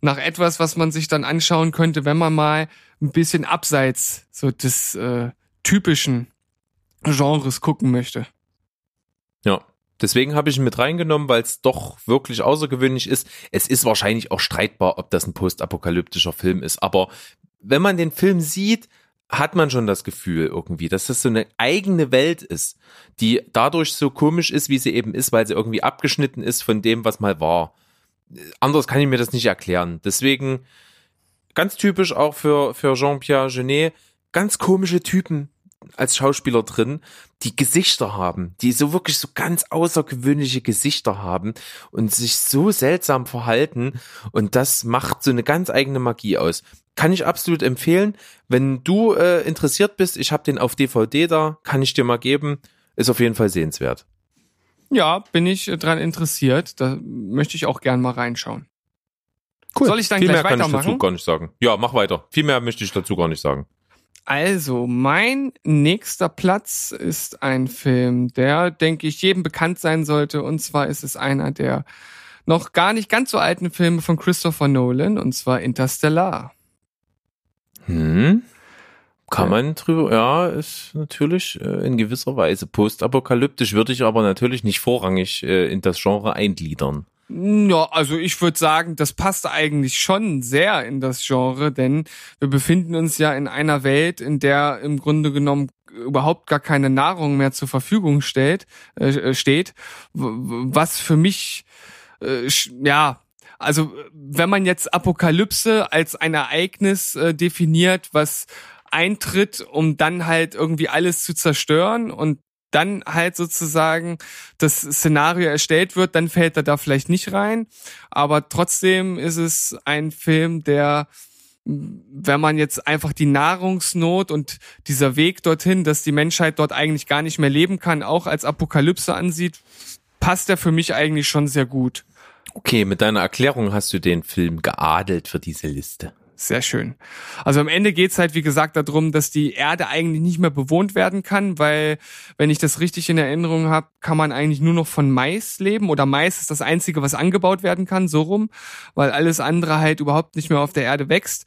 nach etwas, was man sich dann anschauen könnte, wenn man mal ein bisschen abseits so des äh, typischen Genres gucken möchte. Ja. Deswegen habe ich ihn mit reingenommen, weil es doch wirklich außergewöhnlich ist. Es ist wahrscheinlich auch streitbar, ob das ein postapokalyptischer Film ist. Aber wenn man den Film sieht, hat man schon das Gefühl irgendwie, dass das so eine eigene Welt ist, die dadurch so komisch ist, wie sie eben ist, weil sie irgendwie abgeschnitten ist von dem, was mal war. Anders kann ich mir das nicht erklären. Deswegen ganz typisch auch für, für Jean-Pierre Genet, ganz komische Typen als Schauspieler drin, die Gesichter haben, die so wirklich so ganz außergewöhnliche Gesichter haben und sich so seltsam verhalten und das macht so eine ganz eigene Magie aus. Kann ich absolut empfehlen. Wenn du äh, interessiert bist, ich habe den auf DVD da, kann ich dir mal geben. Ist auf jeden Fall sehenswert. Ja, bin ich äh, dran interessiert. Da möchte ich auch gern mal reinschauen. Soll ich dann Viel gleich mehr kann ich dazu weitermachen? gar nicht sagen. Ja, mach weiter. Viel mehr möchte ich dazu gar nicht sagen. Also, mein nächster Platz ist ein Film, der, denke ich, jedem bekannt sein sollte. Und zwar ist es einer der noch gar nicht ganz so alten Filme von Christopher Nolan, und zwar Interstellar. Hm. Kann man drüber, ja, ist natürlich äh, in gewisser Weise postapokalyptisch, würde ich aber natürlich nicht vorrangig äh, in das Genre eingliedern. Ja, also ich würde sagen, das passt eigentlich schon sehr in das Genre, denn wir befinden uns ja in einer Welt, in der im Grunde genommen überhaupt gar keine Nahrung mehr zur Verfügung stellt, äh, steht, w- w- was für mich äh, ja also wenn man jetzt Apokalypse als ein Ereignis äh, definiert, was eintritt, um dann halt irgendwie alles zu zerstören und dann halt sozusagen das Szenario erstellt wird, dann fällt er da vielleicht nicht rein. Aber trotzdem ist es ein Film, der, wenn man jetzt einfach die Nahrungsnot und dieser Weg dorthin, dass die Menschheit dort eigentlich gar nicht mehr leben kann, auch als Apokalypse ansieht, passt er für mich eigentlich schon sehr gut. Okay, mit deiner Erklärung hast du den Film geadelt für diese Liste. Sehr schön. Also am Ende geht's halt, wie gesagt, darum, dass die Erde eigentlich nicht mehr bewohnt werden kann, weil, wenn ich das richtig in Erinnerung habe, kann man eigentlich nur noch von Mais leben oder Mais ist das Einzige, was angebaut werden kann, so rum, weil alles andere halt überhaupt nicht mehr auf der Erde wächst.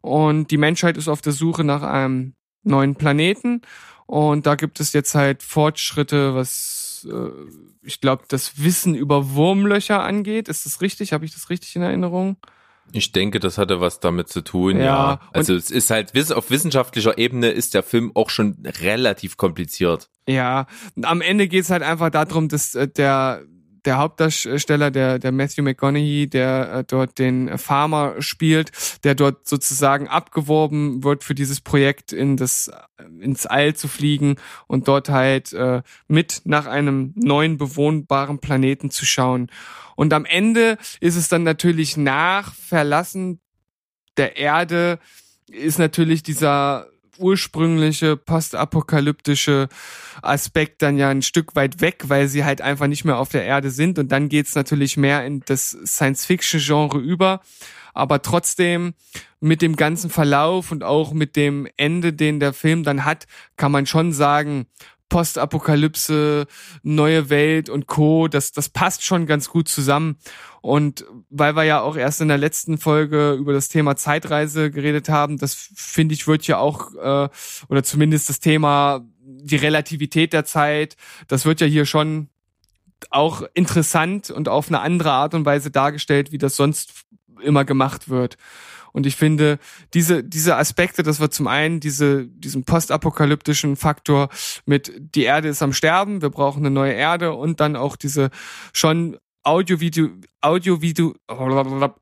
Und die Menschheit ist auf der Suche nach einem neuen Planeten. Und da gibt es jetzt halt Fortschritte, was äh, ich glaube, das Wissen über Wurmlöcher angeht. Ist das richtig? Habe ich das richtig in Erinnerung? Ich denke, das hatte was damit zu tun, Ja, ja. Also es ist halt, auf wissenschaftlicher Ebene ist der Film auch schon relativ kompliziert. Ja, am Ende geht's halt einfach darum, dass äh, der der Hauptdarsteller, der der Matthew McConaughey, der äh, dort den Farmer spielt, der dort sozusagen abgeworben wird für dieses Projekt in das äh, ins All zu fliegen und dort halt äh, mit nach einem neuen bewohnbaren Planeten zu schauen. Und am Ende ist es dann natürlich nach Verlassen der Erde ist natürlich dieser ursprüngliche postapokalyptische Aspekt dann ja ein Stück weit weg, weil sie halt einfach nicht mehr auf der Erde sind und dann geht's natürlich mehr in das Science-Fiction-Genre über. Aber trotzdem mit dem ganzen Verlauf und auch mit dem Ende, den der Film dann hat, kann man schon sagen, Postapokalypse, neue Welt und Co., das, das passt schon ganz gut zusammen. Und weil wir ja auch erst in der letzten Folge über das Thema Zeitreise geredet haben, das finde ich wird ja auch, äh, oder zumindest das Thema die Relativität der Zeit, das wird ja hier schon auch interessant und auf eine andere Art und Weise dargestellt, wie das sonst immer gemacht wird. Und ich finde, diese, diese Aspekte, das wird zum einen diese, diesen postapokalyptischen Faktor mit die Erde ist am Sterben, wir brauchen eine neue Erde und dann auch diese schon Audio-Video, Audio-Video,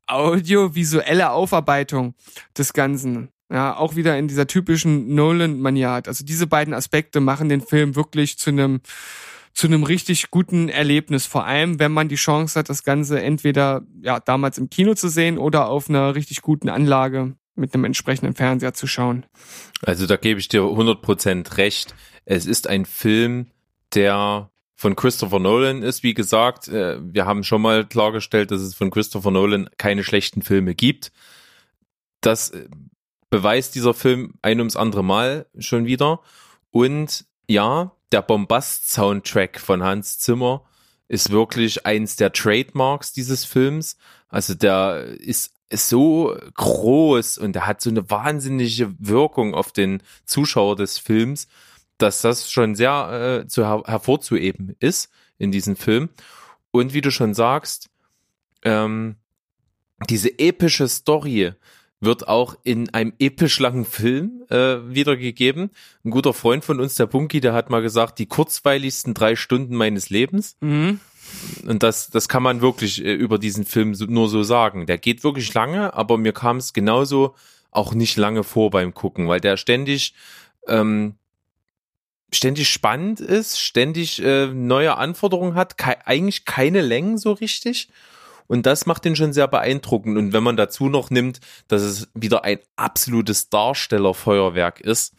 audiovisuelle Aufarbeitung des Ganzen. Ja, auch wieder in dieser typischen Nolan-Maniat. Also diese beiden Aspekte machen den Film wirklich zu einem zu einem richtig guten Erlebnis. Vor allem, wenn man die Chance hat, das Ganze entweder ja damals im Kino zu sehen oder auf einer richtig guten Anlage mit einem entsprechenden Fernseher zu schauen. Also da gebe ich dir 100% recht. Es ist ein Film, der von Christopher Nolan ist, wie gesagt. Äh, wir haben schon mal klargestellt, dass es von Christopher Nolan keine schlechten Filme gibt. Das äh, beweist dieser Film ein ums andere Mal schon wieder. Und ja, der Bombast-Soundtrack von Hans Zimmer ist wirklich eins der Trademarks dieses Films. Also der ist so groß und der hat so eine wahnsinnige Wirkung auf den Zuschauer des Films, dass das schon sehr äh, zu her hervorzuheben ist in diesem Film. Und wie du schon sagst, ähm, diese epische Story, wird auch in einem episch langen Film äh, wiedergegeben. Ein guter Freund von uns, der Bunky, der hat mal gesagt, die kurzweiligsten drei Stunden meines Lebens. Mhm. Und das, das kann man wirklich äh, über diesen Film so, nur so sagen. Der geht wirklich lange, aber mir kam es genauso auch nicht lange vor beim Gucken, weil der ständig ähm, ständig spannend ist, ständig äh, neue Anforderungen hat, ke eigentlich keine Längen so richtig und das macht den schon sehr beeindruckend. Und wenn man dazu noch nimmt, dass es wieder ein absolutes Darstellerfeuerwerk ist,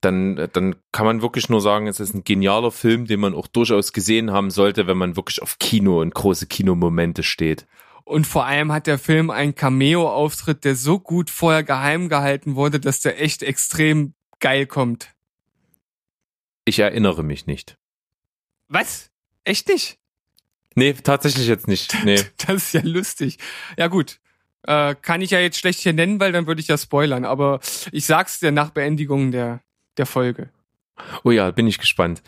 dann, dann kann man wirklich nur sagen, es ist ein genialer Film, den man auch durchaus gesehen haben sollte, wenn man wirklich auf Kino und große Kinomomente steht. Und vor allem hat der Film einen Cameo-Auftritt, der so gut vorher geheim gehalten wurde, dass der echt extrem geil kommt. Ich erinnere mich nicht. Was? Echt nicht? Nee, tatsächlich jetzt nicht. [laughs] Nee. Das ist ja lustig. Ja gut. Äh, kann ich ja jetzt schlecht hier nennen, weil dann würde ich ja spoilern. Aber ich sag's dir nach Beendigung der, der Folge. Oh ja, bin ich gespannt.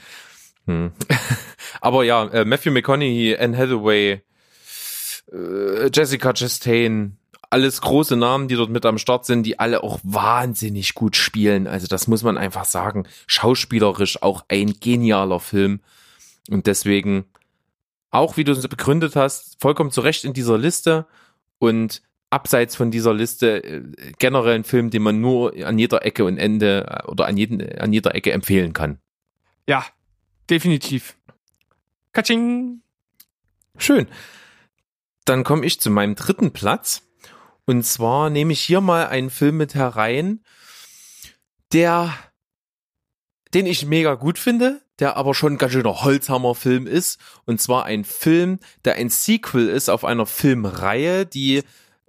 Hm. [laughs] Aber ja, äh, Matthew McConaughey, Anne Hathaway, äh, Jessica Chastain, alles große Namen, die dort mit am Start sind, die alle auch wahnsinnig gut spielen. Also das muss man einfach sagen. Schauspielerisch auch ein genialer Film. Und deswegen auch wie du es begründet hast, vollkommen zu Recht in dieser Liste und abseits von dieser Liste äh, generell ein Film, den man nur an jeder Ecke und Ende äh, oder an, jeden, an jeder Ecke empfehlen kann. Ja, definitiv. Katsching. Schön. Dann komme ich zu meinem dritten Platz. Und zwar nehme ich hier mal einen Film mit herein, der, den ich mega gut finde, der aber schon ein ganz schöner Holzhammer-Film ist. Und zwar ein Film, der ein Sequel ist auf einer Filmreihe, die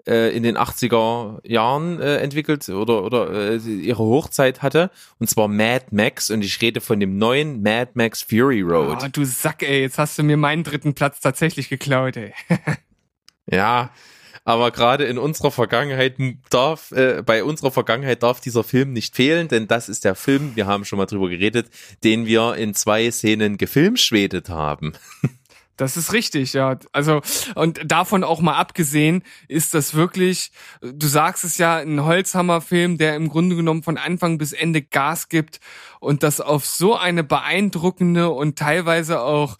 äh, in den 80er Jahren äh, entwickelt oder, oder äh, ihre Hochzeit hatte. Und zwar Mad Max. Und ich rede von dem neuen Mad Max Fury Road. Oh, du Sack, ey. Jetzt hast du mir meinen dritten Platz tatsächlich geklaut, ey. ja, aber gerade in unserer Vergangenheit darf, äh, bei unserer Vergangenheit darf dieser Film nicht fehlen, denn das ist der Film, wir haben schon mal drüber geredet, den wir in zwei Szenen gefilmschwedet haben. [laughs] Das ist richtig, ja. Also, und davon auch mal abgesehen, ist das wirklich, du sagst es ja, ein Holzhammer-Film, der im Grunde genommen von Anfang bis Ende Gas gibt und das auf so eine beeindruckende und teilweise auch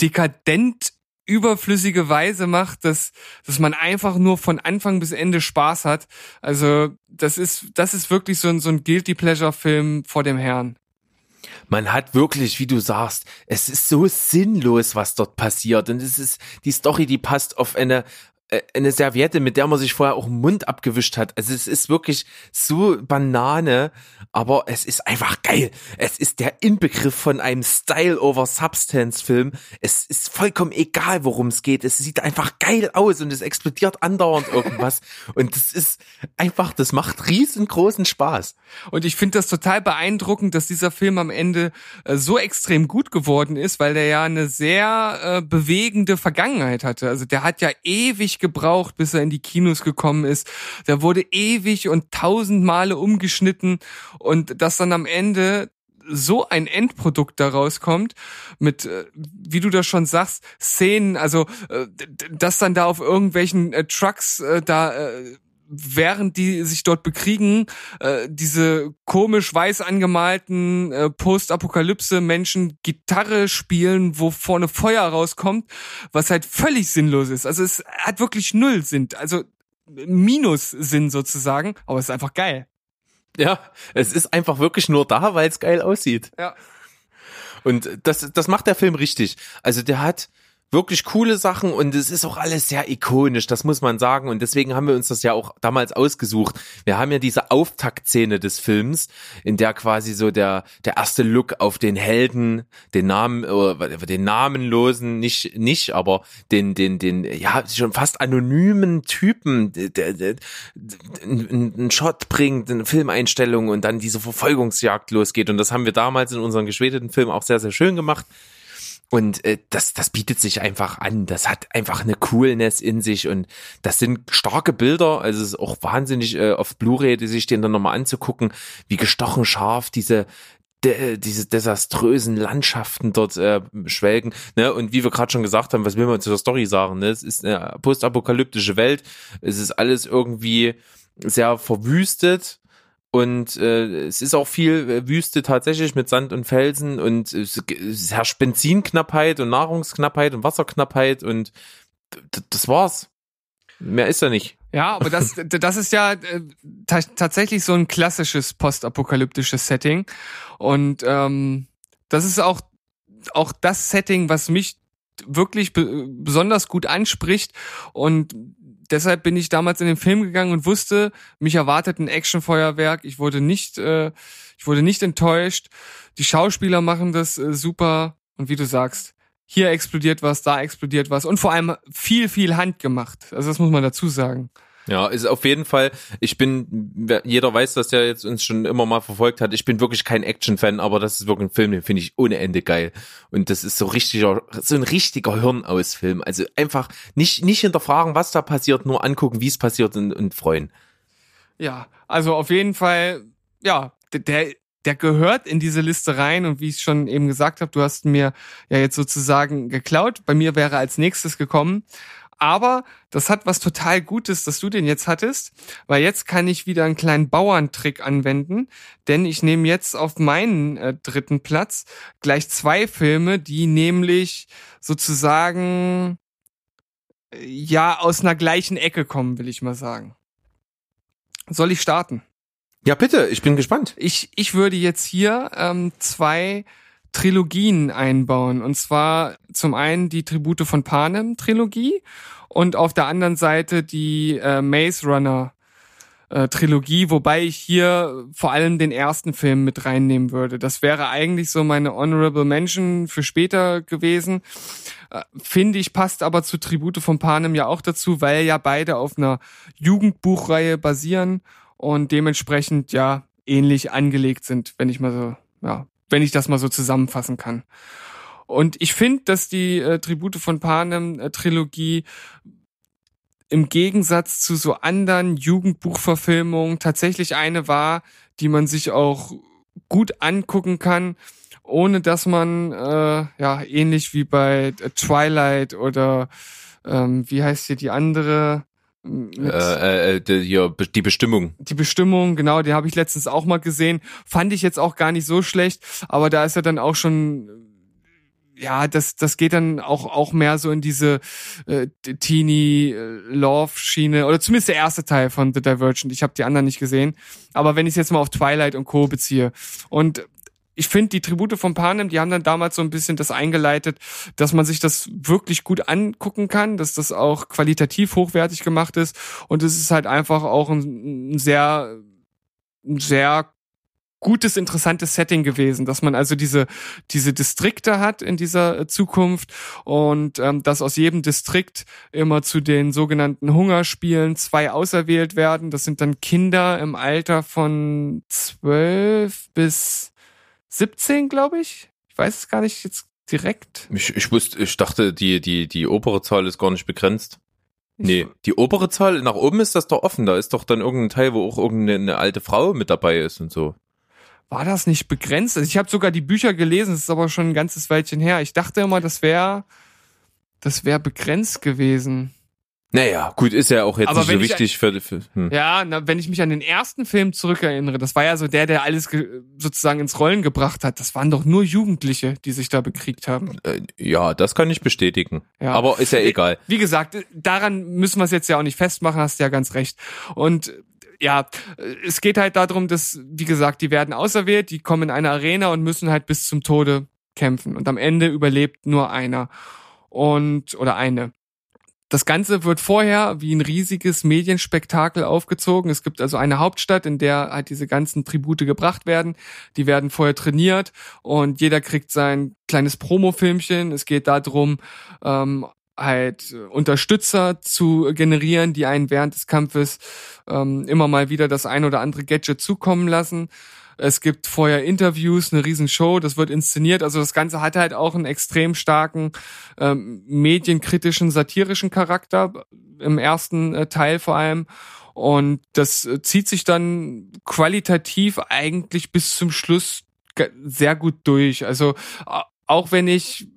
dekadent überflüssige Weise macht, dass, dass man einfach nur von Anfang bis Ende Spaß hat. Also das ist, das ist wirklich so ein, so ein Guilty Pleasure Film vor dem Herrn. Man hat wirklich, wie du sagst, es ist so sinnlos, was dort passiert. Und es ist, die Story, die passt auf eine, eine Serviette, mit der man sich vorher auch den Mund abgewischt hat. Also es ist wirklich so Banane, aber es ist einfach geil. Es ist der Inbegriff von einem Style over Substance Film. Es ist vollkommen egal, worum es geht. Es sieht einfach geil aus und es explodiert andauernd irgendwas. [laughs] und das ist einfach, das macht riesengroßen Spaß. Und ich finde das total beeindruckend, dass dieser Film am Ende äh, so extrem gut geworden ist, weil der ja eine sehr äh, bewegende Vergangenheit hatte. Also der hat ja ewig gebraucht, bis er in die Kinos gekommen ist. Der wurde ewig und tausend Male umgeschnitten und das dann am Ende so ein Endprodukt daraus kommt, mit, äh, wie du das schon sagst, Szenen, also äh, dass dann da auf irgendwelchen äh, Trucks äh, da äh, während die sich dort bekriegen, äh, diese komisch weiß angemalten äh, Post-Apokalypse-Menschen Gitarre spielen, wo vorne Feuer rauskommt, was halt völlig sinnlos ist. Also es hat wirklich null Sinn, also Minus-Sinn sozusagen, aber es ist einfach geil. Ja, es ist einfach wirklich nur da, weil es geil aussieht. Ja. Und das, das macht der Film richtig. Also der hat wirklich coole Sachen und es ist auch alles sehr ikonisch, das muss man sagen. Und deswegen haben wir uns das ja auch damals ausgesucht. Wir haben ja diese Auftaktszene des Films, in der quasi so der, der erste Look auf den Helden, den Namen, äh, den namenlosen, nicht, nicht, aber den, den, den, ja, schon fast anonymen Typen, der, der, einen Shot bringt, eine Filmeinstellung und dann diese Verfolgungsjagd losgeht. Und das haben wir damals in unserem geschwedeten Film auch sehr, sehr schön gemacht. Und äh, das, das bietet sich einfach an. Das hat einfach eine Coolness in sich und das sind starke Bilder. Also es ist auch wahnsinnig äh, auf Blu-ray, sich den dann nochmal anzugucken, wie gestochen scharf diese de, diese desaströsen Landschaften dort äh, schwelgen. Ne? Und wie wir gerade schon gesagt haben, was will man zu der Story sagen? Ne? Es ist eine postapokalyptische Welt. Es ist alles irgendwie sehr verwüstet. Und äh, es ist auch viel äh, Wüste tatsächlich mit Sand und Felsen und es, es herrscht Benzinknappheit und Nahrungsknappheit und Wasserknappheit und das war's. Mehr ist da nicht. Ja, aber das, [laughs] das ist ja äh, ta tatsächlich so ein klassisches postapokalyptisches Setting. Und ähm, das ist auch, auch das Setting, was mich wirklich be besonders gut anspricht. Und deshalb bin ich damals in den Film gegangen und wusste, mich erwartet ein Actionfeuerwerk. Ich wurde nicht, äh, ich wurde nicht enttäuscht. Die Schauspieler machen das äh, super. Und wie du sagst, hier explodiert was, da explodiert was. Und vor allem viel, viel handgemacht. Also das muss man dazu sagen. Ja, ist auf jeden Fall, ich bin, jeder weiß, dass der jetzt uns schon immer mal verfolgt hat, ich bin wirklich kein Action-Fan, aber das ist wirklich ein Film, den finde ich ohne Ende geil. Und das ist so richtiger, so ein richtiger Hirnausfilm. Also einfach nicht, nicht hinterfragen, was da passiert, nur angucken, wie es passiert und, und freuen. Ja, also auf jeden Fall, ja, der, der gehört in diese Liste rein und wie ich schon eben gesagt habe, du hast mir ja jetzt sozusagen geklaut. Bei mir wäre als nächstes gekommen. Aber das hat was total Gutes, dass du den jetzt hattest, weil jetzt kann ich wieder einen kleinen Bauerntrick anwenden, denn ich nehme jetzt auf meinen äh, dritten Platz gleich zwei Filme, die nämlich sozusagen äh, ja aus einer gleichen Ecke kommen, will ich mal sagen. Soll ich starten? Ja, bitte, ich bin gespannt. Ich, ich würde jetzt hier ähm, zwei Trilogien einbauen. Und zwar zum einen die Tribute von Panem Trilogie und auf der anderen Seite die äh, Maze Runner äh, Trilogie, wobei ich hier vor allem den ersten Film mit reinnehmen würde. Das wäre eigentlich so meine Honorable Mention für später gewesen. Äh, Finde ich, passt aber zu Tribute von Panem ja auch dazu, weil ja beide auf einer Jugendbuchreihe basieren und dementsprechend ja ähnlich angelegt sind, wenn ich mal so, ja, wenn ich das mal so zusammenfassen kann. Und ich finde, dass die äh, Tribute von Panem äh, im Gegensatz zu so anderen Jugendbuchverfilmungen tatsächlich eine war, die man sich auch gut angucken kann, ohne dass man äh, ja ähnlich wie bei äh, Twilight oder ähm, wie heißt hier die andere Äh, äh, die, hier, die Bestimmung. die Bestimmung, genau, die habe ich letztens auch mal gesehen. Fand ich jetzt auch gar nicht so schlecht, aber da ist ja dann auch schon, ja, das, das geht dann auch, auch mehr so in diese äh, Teenie-Love-Schiene, oder zumindest der erste Teil von The Divergent. Ich habe die anderen nicht gesehen. Aber wenn ich jetzt mal auf Twilight und Co. beziehe. Und ich finde, die Tribute von Panem, die haben dann damals so ein bisschen das eingeleitet, dass man sich das wirklich gut angucken kann, dass das auch qualitativ hochwertig gemacht ist. Und es ist halt einfach auch ein, ein sehr, ein sehr gutes, interessantes Setting gewesen, dass man also diese, diese Distrikte hat in dieser äh, Zukunft und ähm, dass aus jedem Distrikt immer zu den sogenannten Hungerspielen zwei auserwählt werden. Das sind dann Kinder im Alter von zwölf bis 17, glaube ich. Ich weiß es gar nicht jetzt direkt. Ich, ich wusste, ich dachte, die, die, die obere Zahl ist gar nicht begrenzt. Nee, die obere Zahl, nach oben ist das doch offen. Da ist doch dann irgendein Teil, wo auch irgendeine eine alte Frau mit dabei ist und so. war das nicht begrenzt? Also ich habe sogar die Bücher gelesen, das ist aber schon ein ganzes Weilchen her. Ich dachte immer, das wäre das wäre begrenzt gewesen. Naja, gut, ist ja auch jetzt Aber nicht so ich- wichtig für, für hm. Ja, na, wenn ich mich an den ersten Film zurückerinnere, das war ja so der, der alles ge- sozusagen ins Rollen gebracht hat. Das waren doch nur Jugendliche, die sich da bekriegt haben. Äh, ja, das kann ich bestätigen. Ja. Aber ist ja egal. Wie gesagt, daran müssen wir es jetzt ja auch nicht festmachen, hast du ja ganz recht. Und äh, ja, äh, es geht halt darum, dass, wie gesagt, die werden auserwählt, die kommen in eine Arena und müssen halt bis zum Tode kämpfen. Und am Ende überlebt nur einer. Und, oder eine. Das Ganze wird vorher wie ein riesiges Medienspektakel aufgezogen. Es gibt also eine Hauptstadt, in der halt diese ganzen Tribute gebracht werden. Die werden vorher trainiert und jeder kriegt sein kleines Promo-Filmchen. Es geht darum, ähm, halt Unterstützer zu generieren, die einen während des Kampfes ähm, immer mal wieder das ein oder andere Gadget zukommen lassen. Es gibt vorher Interviews, eine Riesenshow, das wird inszeniert. Also das Ganze hat halt auch einen extrem starken ähm, medienkritischen, satirischen Charakter im ersten äh, Teil vor allem. Und das äh, zieht sich dann qualitativ eigentlich bis zum Schluss sehr gut durch. Also auch wenn ich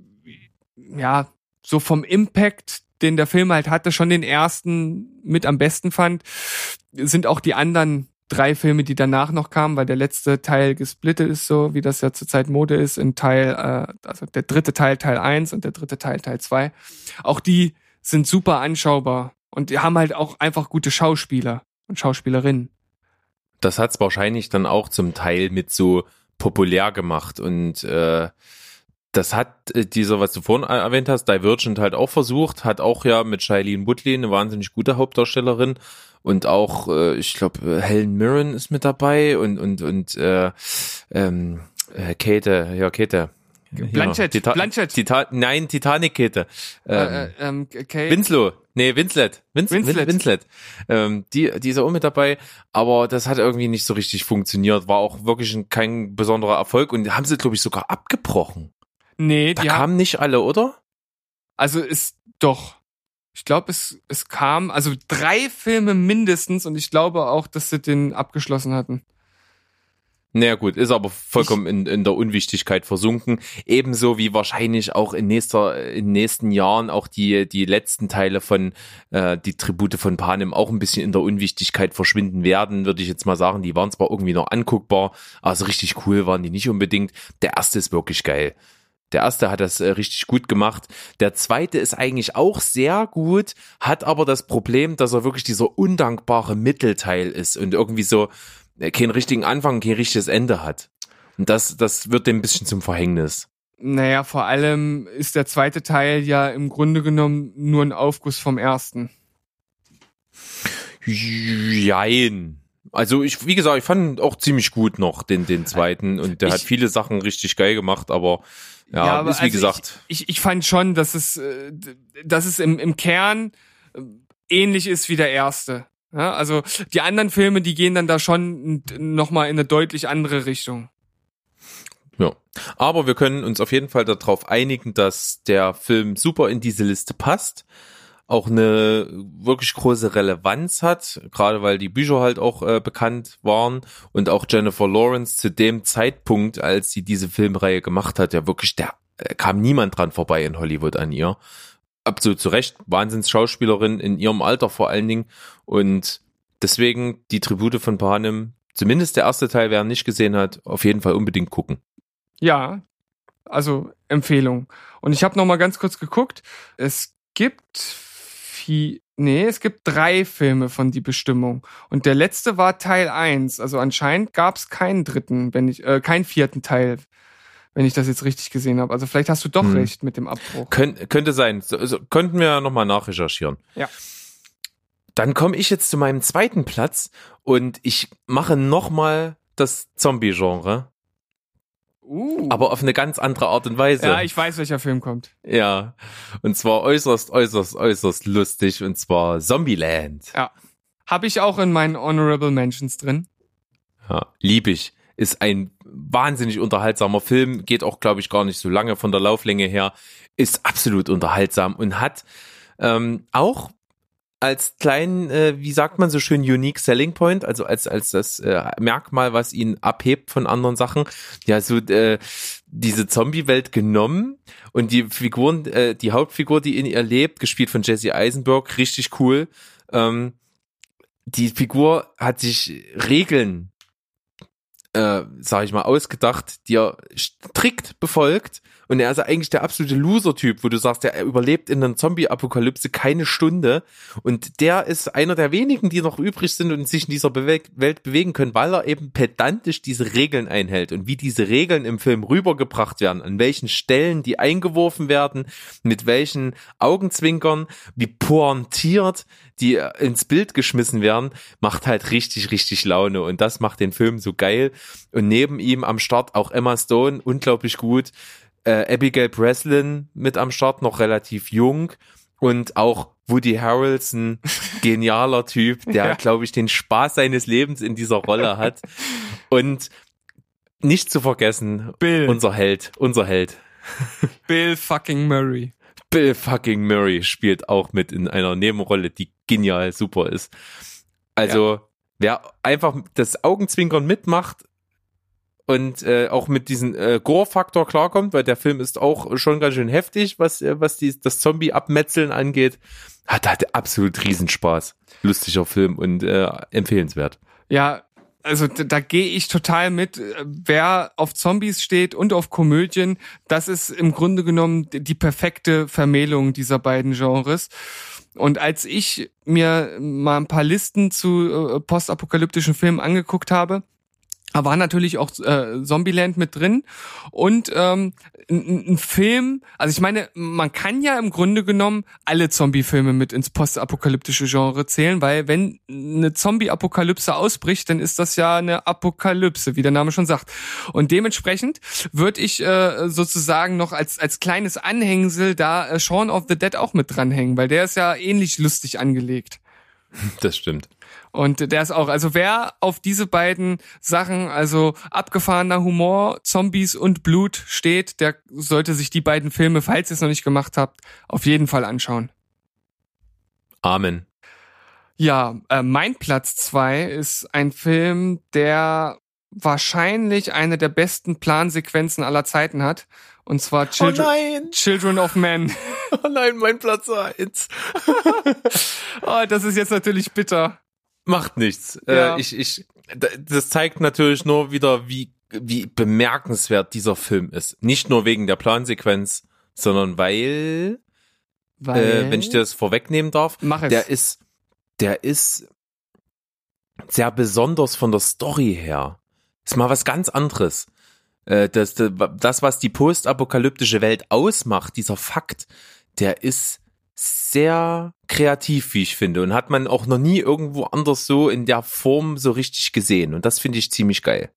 ja so vom Impact, den der Film halt hatte, schon den ersten mit am besten fand, sind auch die anderen drei Filme, die danach noch kamen, weil der letzte Teil gesplittet ist, so wie das ja zurzeit Mode ist, in Teil, äh, also der dritte Teil Teil 1 und der dritte Teil Teil 2. Auch die sind super anschaubar und die haben halt auch einfach gute Schauspieler und Schauspielerinnen. Das hat's wahrscheinlich dann auch zum Teil mit so populär gemacht und äh, das hat äh, dieser, was du vorhin erwähnt hast, Divergent halt auch versucht, hat auch ja mit Shailene Woodley eine wahnsinnig gute Hauptdarstellerin und auch, äh, ich glaube, Helen Mirren ist mit dabei und und und äh, ähm, äh, Kate, ja Kate. Blanchett, Tita Blanchett. Tita nein, Titanic Kate. Ähm, äh, äh, ähm, Kate, Winslow, nee, Winslet. Wins Winslet. Winslet. Ähm, die, die ist auch mit dabei, aber das hat irgendwie nicht so richtig funktioniert, war auch wirklich ein, kein besonderer Erfolg und haben sie, glaube ich, sogar abgebrochen. nee, Da die haben, kamen nicht alle, oder? also ist doch. Ich glaube, es, es kam, also drei Filme mindestens und ich glaube auch, dass sie den abgeschlossen hatten. Naja gut, ist aber vollkommen in, in der Unwichtigkeit versunken. Ebenso wie wahrscheinlich auch in nächster, in nächsten Jahren auch die, die letzten Teile von äh, die Tribute von Panem auch ein bisschen in der Unwichtigkeit verschwinden werden, würde ich jetzt mal sagen. Die waren zwar irgendwie noch anguckbar, aber so richtig cool waren die nicht unbedingt. Der erste ist wirklich geil. Der erste hat das äh, richtig gut gemacht. Der zweite ist eigentlich auch sehr gut, hat aber das Problem, dass er wirklich dieser undankbare Mittelteil ist und irgendwie so äh, keinen richtigen Anfang, kein richtiges Ende hat. Und das, das wird dem ein bisschen zum Verhängnis. Naja, vor allem ist der zweite Teil ja im Grunde genommen nur ein Aufguss vom ersten. Jein. Also ich, wie gesagt, ich fand auch ziemlich gut noch den, den zweiten und der Ich- hat viele Sachen richtig geil gemacht, aber ja, aber ist wie also gesagt. Ich, ich, ich fand schon, dass es, äh, dass es im, im Kern äh, ähnlich ist wie der erste. Ja, also die anderen Filme, die gehen dann da schon nochmal in eine deutlich andere Richtung. Ja. Aber wir können uns auf jeden Fall darauf einigen, dass der Film super in diese Liste passt, auch eine wirklich große Relevanz hat, gerade weil die Bücher halt auch äh, bekannt waren und auch Jennifer Lawrence zu dem Zeitpunkt, als sie diese Filmreihe gemacht hat, ja wirklich, der äh, kam niemand dran vorbei in Hollywood an ihr. Absolut zu Recht, Wahnsinns-Schauspielerin in ihrem Alter vor allen Dingen und deswegen die Tribute von Panem, zumindest der erste Teil, wer ihn nicht gesehen hat, auf jeden Fall unbedingt gucken. Ja, also Empfehlung. Und ich habe noch mal ganz kurz geguckt. Es gibt vier, nee, es gibt drei Filme von Die Bestimmung. Und der letzte war Teil 1. Also anscheinend gab es keinen dritten, wenn ich, äh, keinen vierten Teil, wenn ich das jetzt richtig gesehen habe. Also vielleicht hast du doch Hm. recht mit dem Abbruch. Könnt, könnte sein. So, so, könnten wir nochmal nachrecherchieren. Ja. Dann komme ich jetzt zu meinem zweiten Platz und ich mache nochmal das Zombie-Genre, Uh. aber auf eine ganz andere Art und Weise. ja, ich weiß, welcher Film kommt. ja. Und zwar äußerst, äußerst, äußerst lustig und zwar Zombieland. Ja. Habe ich auch in meinen Honorable Mentions drin. Ja, lieb ich. Ist ein wahnsinnig unterhaltsamer Film, geht auch, glaube ich, gar nicht so lange von der Lauflänge her, ist absolut unterhaltsam und hat ähm, auch als kleinen, äh, wie sagt man so schön, unique selling point, also als als das äh, Merkmal, was ihn abhebt von anderen Sachen, ja so äh, diese Zombie-Welt genommen und die Figuren, äh, die Hauptfigur, die in ihr lebt, gespielt von Jesse Eisenberg, richtig cool. Ähm, die Figur hat sich Regeln, äh, sag ich mal, ausgedacht, die er strikt befolgt und er ist eigentlich der absolute Loser-Typ, wo du sagst, er überlebt in einer Zombie-Apokalypse keine Stunde. Und der ist einer der wenigen, die noch übrig sind und sich in dieser Bewe Welt bewegen können, weil er eben pedantisch diese Regeln einhält. Und wie diese Regeln im Film rübergebracht werden, an welchen Stellen die eingeworfen werden, mit welchen Augenzwinkern, wie pointiert die ins Bild geschmissen werden, macht halt richtig, richtig Laune. Und das macht den Film so geil. Und neben ihm am Start auch Emma Stone, unglaublich gut äh, Abigail Breslin mit am Start, noch relativ jung und auch Woody Harrelson, [laughs] genialer Typ, der, ja. glaube ich, den Spaß seines Lebens in dieser Rolle hat. Und nicht zu vergessen, Bill. unser Held, unser Held. [laughs] Bill fucking Murray. Bill fucking Murray spielt auch mit in einer Nebenrolle, die genial super ist. Also, ja. wer einfach das Augenzwinkern mitmacht, und äh, auch mit diesem äh, Gore-Faktor klarkommt, weil der Film ist auch schon ganz schön heftig, was, äh, was die, das Zombie-Abmetzeln angeht. Hat halt absolut Riesenspaß. Lustiger Film und äh, empfehlenswert. Ja, also da, da gehe ich total mit. Wer auf Zombies steht und auf Komödien, das ist im Grunde genommen die perfekte Vermählung dieser beiden Genres. Und als ich mir mal ein paar Listen zu äh, postapokalyptischen Filmen angeguckt habe, da war natürlich auch äh, Zombieland mit drin und ähm, ein, ein Film, also ich meine, man kann ja im Grunde genommen alle Zombie-Filme mit ins postapokalyptische Genre zählen, weil wenn eine Zombie-Apokalypse ausbricht, dann ist das ja eine Apokalypse, wie der Name schon sagt. Und dementsprechend würde ich äh, sozusagen noch als als kleines Anhängsel da äh, Shaun of the Dead auch mit dranhängen, weil der ist ja ähnlich lustig angelegt. [laughs] Das stimmt. Und der ist auch, also wer auf diese beiden Sachen, also abgefahrener Humor, Zombies und Blut steht, der sollte sich die beiden Filme, falls ihr es noch nicht gemacht habt, auf jeden Fall anschauen. Amen. Ja, äh, mein Platz zwei ist ein Film, der wahrscheinlich eine der besten Plansequenzen aller Zeiten hat. Und zwar Children, oh Children of Men. [laughs] Oh nein, mein Platz eins. [laughs] oh, das ist jetzt natürlich bitter. Macht nichts. Äh, ja. Äh, ich, ich, das zeigt natürlich nur wieder, wie, wie bemerkenswert dieser Film ist. Nicht nur wegen der Plansequenz, sondern weil, weil? Äh, wenn ich dir das vorwegnehmen darf, Mach es. der ist, der ist sehr besonders von der Story her. Ist mal was ganz anderes. Äh, das, das, was die postapokalyptische Welt ausmacht, dieser Fakt, der ist sehr kreativ, wie ich finde, und hat man auch noch nie irgendwo anders so in der Form so richtig gesehen. Und das finde ich ziemlich geil.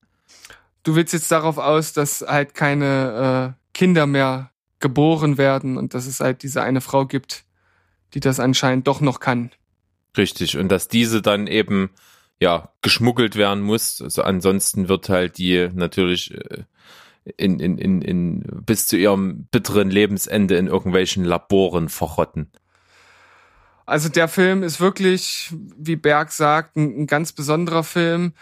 Du willst jetzt darauf aus, dass halt keine äh, Kinder mehr geboren werden und dass es halt diese eine Frau gibt, die das anscheinend doch noch kann. Richtig, und dass diese dann eben ja geschmuggelt werden muss. Also ansonsten wird halt die natürlich äh, in, in, in, in bis zu ihrem bitteren Lebensende in irgendwelchen Laboren verrotten. Also der Film ist wirklich, wie Berg sagt, ein, ein ganz besonderer Film.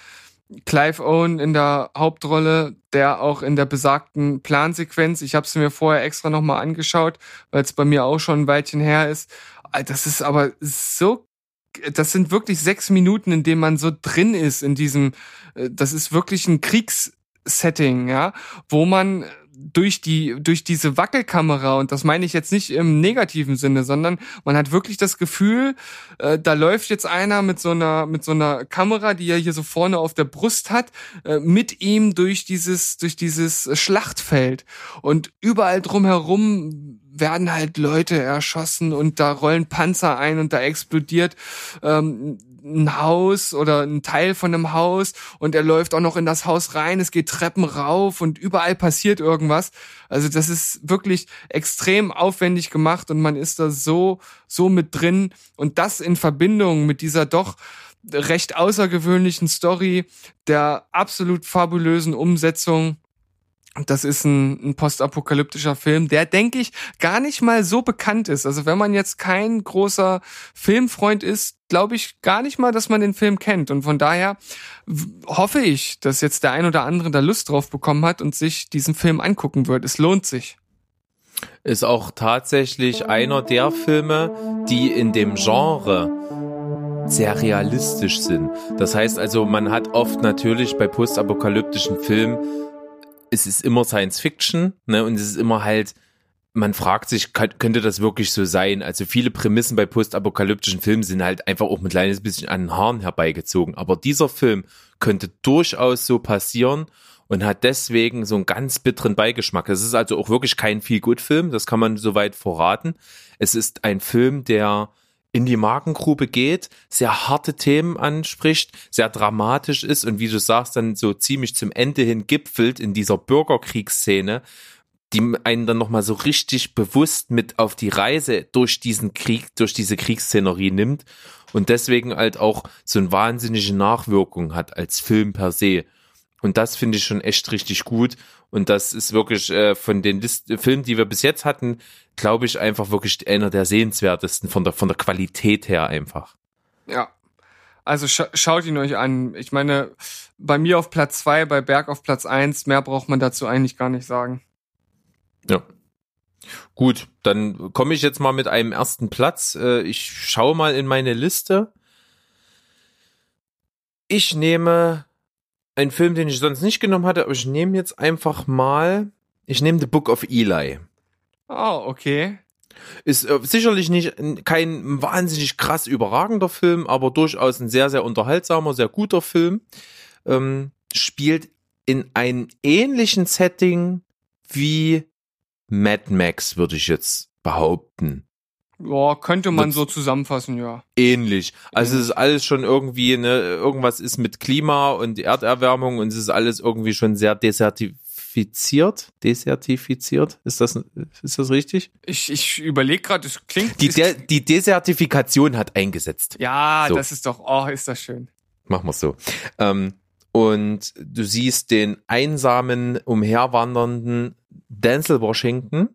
Clive Owen in der Hauptrolle, der auch in der besagten Plansequenz, ich habe es mir vorher extra nochmal angeschaut, weil es bei mir auch schon ein Weilchen her ist. Das ist aber so, das sind wirklich sechs Minuten, in denen man so drin ist in diesem, äh, das ist wirklich ein Kriegs, Setting, ja, wo man durch die durch diese Wackelkamera und das meine ich jetzt nicht im negativen Sinne, sondern man hat wirklich das Gefühl, äh, da läuft jetzt einer mit so einer mit so einer Kamera, die er hier so vorne auf der Brust hat, äh, mit ihm durch dieses durch dieses Schlachtfeld. Und überall drumherum werden halt Leute erschossen und da rollen Panzer ein und da explodiert ähm, ein Haus oder ein Teil von einem Haus und er läuft auch noch in das Haus rein, es geht Treppen rauf und überall passiert irgendwas. Also das ist wirklich extrem aufwendig gemacht und man ist da so, so mit drin und das in Verbindung mit dieser doch recht außergewöhnlichen Story, der absolut fabulösen Umsetzung Das ist ein, ein postapokalyptischer Film, der, denke ich, gar nicht mal so bekannt ist. Also wenn man jetzt kein großer Filmfreund ist, glaube ich gar nicht mal, dass man den Film kennt. Und von daher hoffe ich, dass jetzt der ein oder andere da Lust drauf bekommen hat und sich diesen Film angucken wird. Es lohnt sich. Ist auch tatsächlich einer der Filme, die in dem Genre sehr realistisch sind. Das heißt also, man hat oft natürlich bei postapokalyptischen Filmen es ist immer Science Fiction, ne, und es ist immer halt, man fragt sich, könnte das wirklich so sein? Also viele Prämissen bei postapokalyptischen Filmen sind halt einfach auch ein kleines bisschen an den Haaren herbeigezogen. Aber dieser Film könnte durchaus so passieren und hat deswegen so einen ganz bitteren Beigeschmack. Es ist also auch wirklich kein Feel-Good-Film, das kann man soweit verraten. Es ist ein Film, der in die Magengrube geht, sehr harte Themen anspricht, sehr dramatisch ist und wie du sagst, dann so ziemlich zum Ende hin gipfelt in dieser Bürgerkriegsszene, die einen dann nochmal so richtig bewusst mit auf die Reise durch diesen Krieg, durch diese Kriegsszenerie nimmt und deswegen halt auch so eine wahnsinnige Nachwirkung hat als Film per se. Und das finde ich schon echt richtig gut. Und das ist wirklich äh, von den List Filmen, die wir bis jetzt hatten, glaube ich, einfach wirklich einer der sehenswertesten von der, von der Qualität her einfach. Ja. Also scha schaut ihn euch an. Ich meine, bei mir auf Platz zwei, bei Berg auf Platz eins. mehr braucht man dazu eigentlich gar nicht sagen. Ja. Gut, dann komme ich jetzt mal mit einem ersten Platz. Äh, ich schaue mal in meine Liste. Ich nehme ein Film, den ich sonst nicht genommen hatte, aber ich nehme jetzt einfach mal, ich nehme The Book of Eli. Oh, okay. Ist äh, sicherlich nicht kein wahnsinnig krass überragender Film, aber durchaus ein sehr, sehr unterhaltsamer, sehr guter Film. Ähm, spielt in einem ähnlichen Setting wie Mad Max, würde ich jetzt behaupten. Ja, könnte man so zusammenfassen, ja. Ähnlich. Also es ist alles schon irgendwie, ne, irgendwas ist mit Klima und Erderwärmung und es ist alles irgendwie schon sehr desertifiziert. Desertifiziert? Ist das, ist das richtig? Ich, ich überlege gerade, es klingt. Die, De die Desertifikation hat eingesetzt. Ja, so. das ist doch, oh, ist das schön. Machen wir so. Ähm, und du siehst den einsamen, umherwandernden Denzel Washington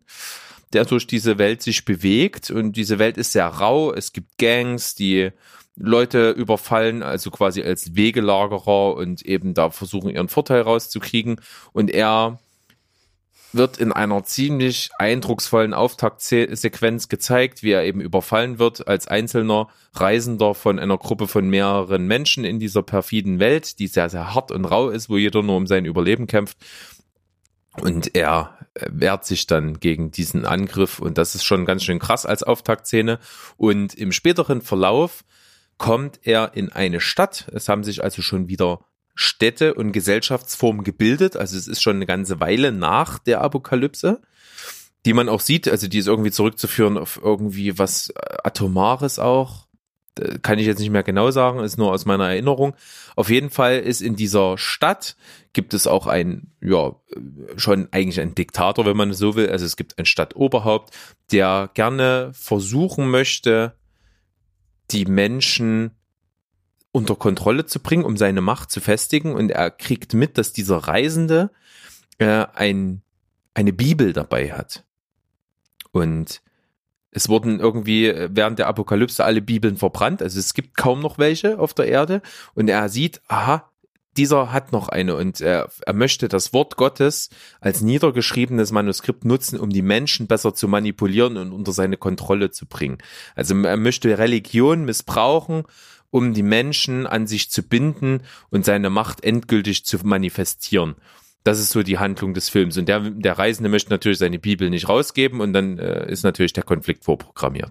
der durch diese Welt sich bewegt und diese Welt ist sehr rau. Es gibt Gangs, die Leute überfallen, also quasi als Wegelagerer und eben da versuchen, ihren Vorteil rauszukriegen. Und er wird in einer ziemlich eindrucksvollen Auftaktsequenz gezeigt, wie er eben überfallen wird als einzelner Reisender von einer Gruppe von mehreren Menschen in dieser perfiden Welt, die sehr, sehr hart und rau ist, wo jeder nur um sein Überleben kämpft. Und er wehrt sich dann gegen diesen Angriff und das ist schon ganz schön krass als Auftaktszene. Und im späteren Verlauf kommt er in eine Stadt. Es haben sich also schon wieder Städte und Gesellschaftsformen gebildet. Also es ist schon eine ganze Weile nach der Apokalypse, die man auch sieht. Also die ist irgendwie zurückzuführen auf irgendwie was Atomares auch kann ich jetzt nicht mehr genau sagen, ist nur aus meiner Erinnerung. Auf jeden Fall ist in dieser Stadt gibt es auch ein, ja, schon eigentlich ein Diktator, wenn man so will. Also es gibt ein Stadtoberhaupt, der gerne versuchen möchte, die Menschen unter Kontrolle zu bringen, um seine Macht zu festigen. Und er kriegt mit, dass dieser Reisende äh, ein, eine Bibel dabei hat. Und es wurden irgendwie während der Apokalypse alle Bibeln verbrannt, also es gibt kaum noch welche auf der Erde und er sieht, aha, dieser hat noch eine und er, er möchte das Wort Gottes als niedergeschriebenes Manuskript nutzen, um die Menschen besser zu manipulieren und unter seine Kontrolle zu bringen. Also er möchte Religion missbrauchen, um die Menschen an sich zu binden und seine Macht endgültig zu manifestieren. Das ist so die Handlung des Films. Und der, der Reisende möchte natürlich seine Bibel nicht rausgeben und dann äh, ist natürlich der Konflikt vorprogrammiert.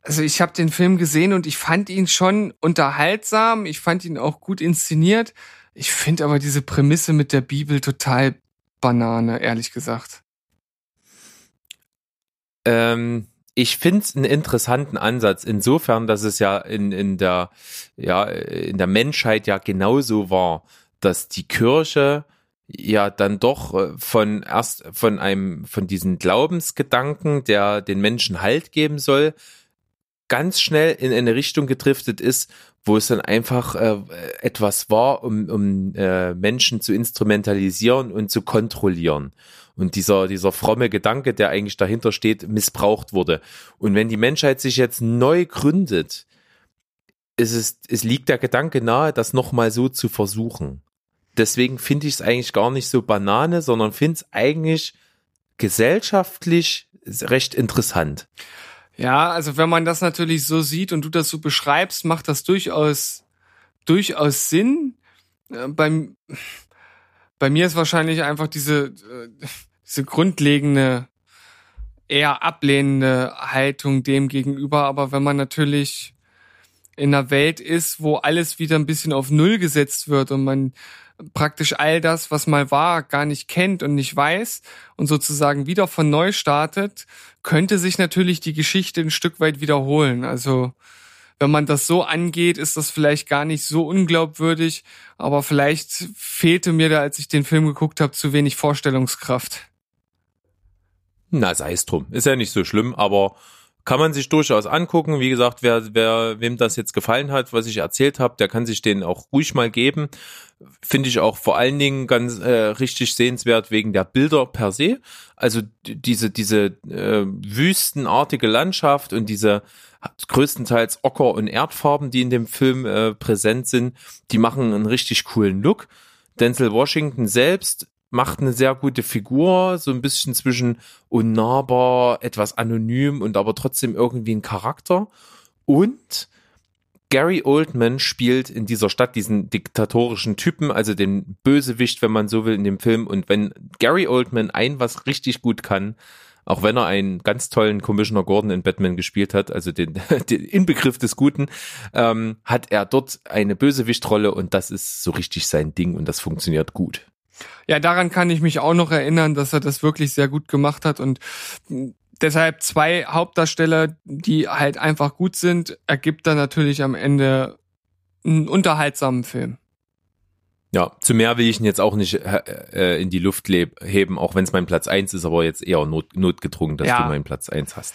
Also ich habe den Film gesehen und ich fand ihn schon unterhaltsam. Ich fand ihn auch gut inszeniert. Ich finde aber diese Prämisse mit der Bibel total Banane, ehrlich gesagt. Ähm, ich finde es einen interessanten Ansatz, insofern, dass es ja in, in der, ja, in der Menschheit ja genauso war dass die Kirche ja dann doch äh, von erst von einem von diesen Glaubensgedanken, der den Menschen Halt geben soll, ganz schnell in eine Richtung gedriftet ist, wo es dann einfach äh, etwas war, um, um äh, Menschen zu instrumentalisieren und zu kontrollieren. Und dieser, dieser fromme Gedanke, der eigentlich dahinter steht, missbraucht wurde. Und wenn die Menschheit sich jetzt neu gründet, ist es, es liegt der Gedanke nahe, das nochmal so zu versuchen. Deswegen finde ich es eigentlich gar nicht so banane, sondern finde es eigentlich gesellschaftlich recht interessant. Ja, also wenn man das natürlich so sieht und du das so beschreibst, macht das durchaus, durchaus Sinn. Äh, beim, bei mir ist wahrscheinlich einfach diese, äh, diese grundlegende, eher ablehnende Haltung dem gegenüber. Aber wenn man natürlich in einer Welt ist, wo alles wieder ein bisschen auf Null gesetzt wird und man praktisch all das, was mal war, gar nicht kennt und nicht weiß und sozusagen wieder von neu startet, könnte sich natürlich die Geschichte ein Stück weit wiederholen. Also wenn man das so angeht, ist das vielleicht gar nicht so unglaubwürdig, aber vielleicht fehlte mir da, als ich den Film geguckt habe, zu wenig Vorstellungskraft. Na, sei es drum. Ist ja nicht so schlimm, aber kann man sich durchaus angucken. Wie gesagt, wer, wer wem das jetzt gefallen hat, was ich erzählt habe, der kann sich den auch ruhig mal geben. Finde ich auch vor allen Dingen ganz äh, richtig sehenswert wegen der Bilder per se. Also diese diese äh, wüstenartige Landschaft und diese größtenteils Ocker- und Erdfarben, die in dem Film äh, präsent sind, die machen einen richtig coolen Look. Denzel Washington selbst macht eine sehr gute Figur, so ein bisschen zwischen unnahbar, etwas anonym und aber trotzdem irgendwie ein Charakter. Und Gary Oldman spielt in dieser Stadt diesen diktatorischen Typen, also den Bösewicht, wenn man so will, in dem Film. Und wenn Gary Oldman ein was richtig gut kann, auch wenn er einen ganz tollen Commissioner Gordon in Batman gespielt hat, also den, [laughs] den Inbegriff des Guten, ähm, hat er dort eine Bösewichtrolle und das ist so richtig sein Ding und das funktioniert gut. Ja, daran kann ich mich auch noch erinnern, dass er das wirklich sehr gut gemacht hat und deshalb zwei Hauptdarsteller, die halt einfach gut sind, ergibt dann natürlich am Ende einen unterhaltsamen Film. Ja, zu mehr will ich ihn jetzt auch nicht äh, äh in die Luft heben, auch wenn es mein Platz eins ist, aber jetzt eher not, notgedrungen, dass ja. du meinen Platz eins hast.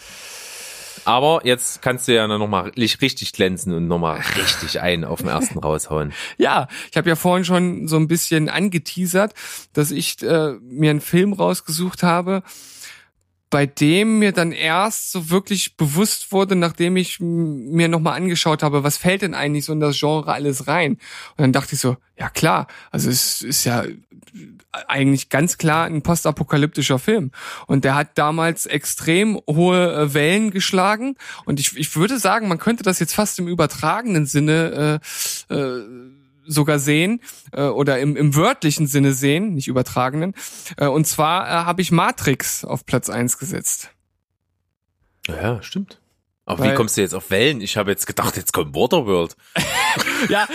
Aber jetzt kannst du ja nochmal richtig glänzen und nochmal richtig ein auf dem ersten raushauen. [laughs] Ja, ich habe ja vorhin schon so ein bisschen angeteasert, dass ich äh, mir einen Film rausgesucht habe, bei dem mir dann erst so wirklich bewusst wurde, nachdem ich mir nochmal angeschaut habe, was fällt denn eigentlich so in das Genre alles rein? Und dann dachte ich so, ja klar, also es ist ja eigentlich ganz klar ein postapokalyptischer Film. Und der hat damals extrem hohe äh, Wellen geschlagen. Und ich, ich würde sagen, man könnte das jetzt fast im übertragenen Sinne äh, äh, sogar sehen äh, oder im, im wörtlichen Sinne sehen, nicht übertragenen. Äh, und zwar äh, habe ich Matrix auf Platz eins gesetzt. Ja, stimmt. Aber Weil, wie kommst du jetzt auf Wellen? Ich habe jetzt gedacht, jetzt kommt Waterworld. [laughs] ja,